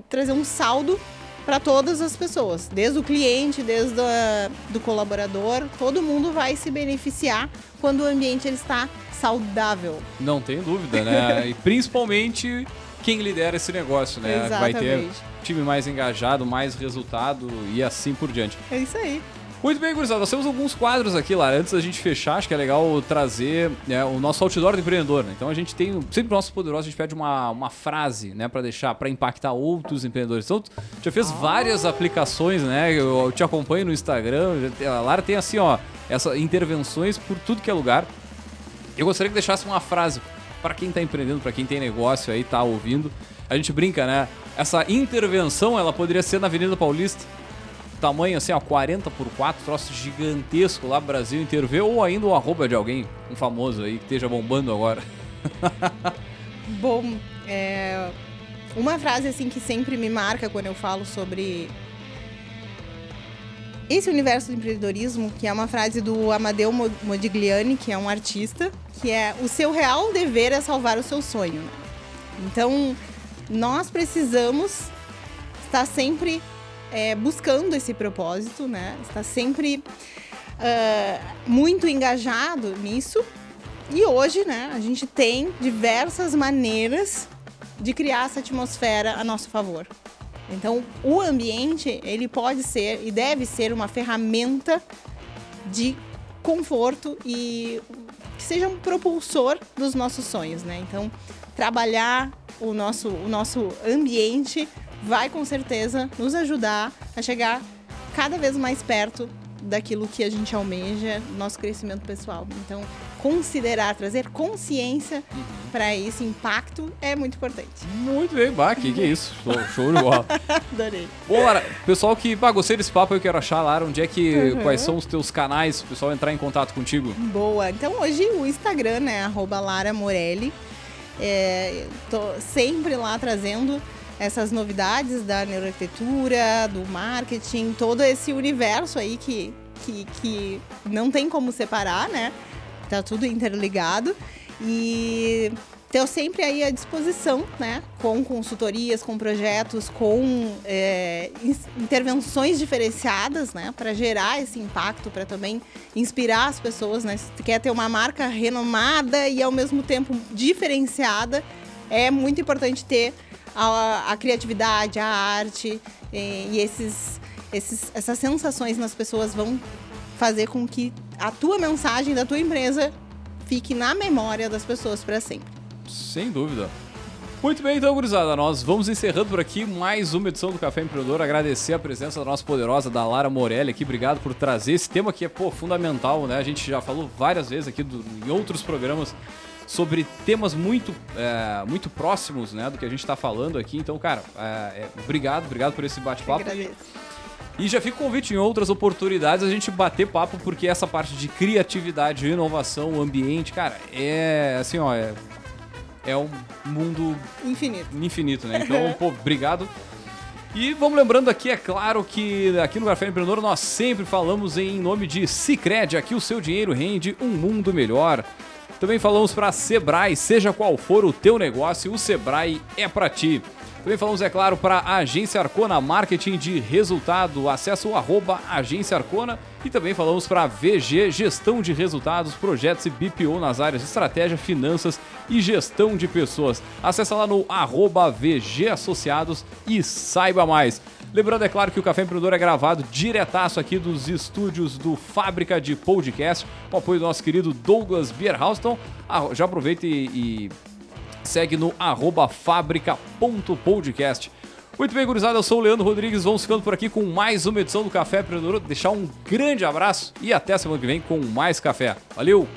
trazer um saldo para todas as pessoas, desde o cliente, desde o do colaborador, todo mundo vai se beneficiar quando o ambiente ele está saudável. Não tem dúvida, né? [LAUGHS] E principalmente quem lidera esse negócio, né? Vai ter Exatamente. time mais engajado, mais resultado e assim por diante. É isso aí. Muito bem, gurizada. Nós temos alguns quadros aqui lá. Antes da gente fechar, acho que é legal trazer né, o nosso outdoor do empreendedor. Né? Então a gente tem, sempre o nosso poderoso, a gente pede uma, uma frase, né, para deixar, para impactar outros empreendedores. Então, tu já fez várias aplicações, né? Eu, eu te acompanho no Instagram. A Lara tem assim, ó, essas intervenções por tudo que é lugar. Eu gostaria que deixasse uma frase para quem tá empreendendo, para quem tem negócio aí, tá ouvindo. A gente brinca, né? Essa intervenção, ela poderia ser na Avenida Paulista. Tamanho assim, ó, 40 por 4, troço gigantesco lá, Brasil inteiro vê, ou ainda o arroba de alguém, um famoso aí, que esteja bombando agora. [LAUGHS] Bom, é, uma frase assim que sempre me marca quando eu falo sobre esse universo do empreendedorismo, que é uma frase do Amadeu Mo- Modigliani, que é um artista, que é o seu real dever é salvar o seu sonho. né? Então, nós precisamos estar sempre é, buscando esse propósito, né? Estar sempre ah, muito engajado nisso e hoje, né, a gente tem diversas maneiras de criar essa atmosfera a nosso favor. Então, o ambiente, ele pode ser e deve ser uma ferramenta de conforto e que seja um propulsor dos nossos sonhos, né? Então, trabalhar o nosso, o nosso ambiente vai com certeza nos ajudar a chegar cada vez mais perto daquilo que a gente almeja, nosso crescimento pessoal. Então, considerar, trazer consciência para esse impacto é muito importante. Muito bem, bah, que, que é isso? Show, show de bola. [LAUGHS] Adorei. Bom, Lara, pessoal que, bah, gostei desse papo, eu quero achar, Lara, onde é que, Uhum. quais são os teus canais, o pessoal entrar em contato contigo. Boa. Então hoje o Instagram, né? Arroba Lara Morelli. É, tô sempre lá trazendo essas novidades da neuroarquitetura, do marketing, todo esse universo aí que, que, que não tem como separar, né? Tá tudo interligado. E estou sempre aí à disposição, né? Com consultorias, com projetos, com é, intervenções diferenciadas, né? Para gerar esse impacto, para também inspirar as pessoas, né? Se quer ter uma marca renomada e ao mesmo tempo diferenciada, é muito importante ter a, a criatividade, a arte e, e esses, esses, essas sensações nas pessoas vão fazer com que a tua mensagem da tua empresa fique na memória das pessoas para sempre. Sem dúvida. Muito bem, então, gurizada, nós vamos encerrando por aqui mais uma edição do Café Empreendedor. Agradecer a presença da nossa poderosa, da Lara Morelli aqui. Obrigado por trazer esse tema que é, pô, fundamental, né? A gente já falou várias vezes aqui do, em outros programas sobre temas muito, é, muito próximos, né, do que a gente está falando aqui. Então, cara, é, é, obrigado, obrigado por esse bate-papo. E já fica o convite em outras oportunidades a gente bater papo, porque essa parte de criatividade, inovação, ambiente, cara, é assim, ó, é é um mundo infinito. Infinito, né? Então, [LAUGHS] pô, obrigado. E vamos lembrando aqui, é claro que aqui no Café Empreendedor nós sempre falamos em nome de Cicred, aqui o seu dinheiro rende um mundo melhor. Também falamos para Sebrae, seja qual for o teu negócio, o Sebrae é para ti. Também falamos, é claro, para a Agência Arcona Marketing de Resultado. Acesse o arroba Agência Arcona. E também falamos para a VG Gestão de Resultados, Projetos e BPO nas áreas de estratégia, finanças e gestão de pessoas. Acesse lá no arroba VG Associados e saiba mais. Lembrando, é claro, que o Café Empreendedor é gravado diretaço aqui dos estúdios do Fábrica de Podcast, com apoio do nosso querido Douglas Bierhauston. Ah, já aproveita e, e segue no arroba fábrica.podcast. Muito bem, gurizada, eu sou o Leandro Rodrigues, vamos ficando por aqui com mais uma edição do Café Empreendedor. Deixar um grande abraço e até semana que vem com mais café. Valeu!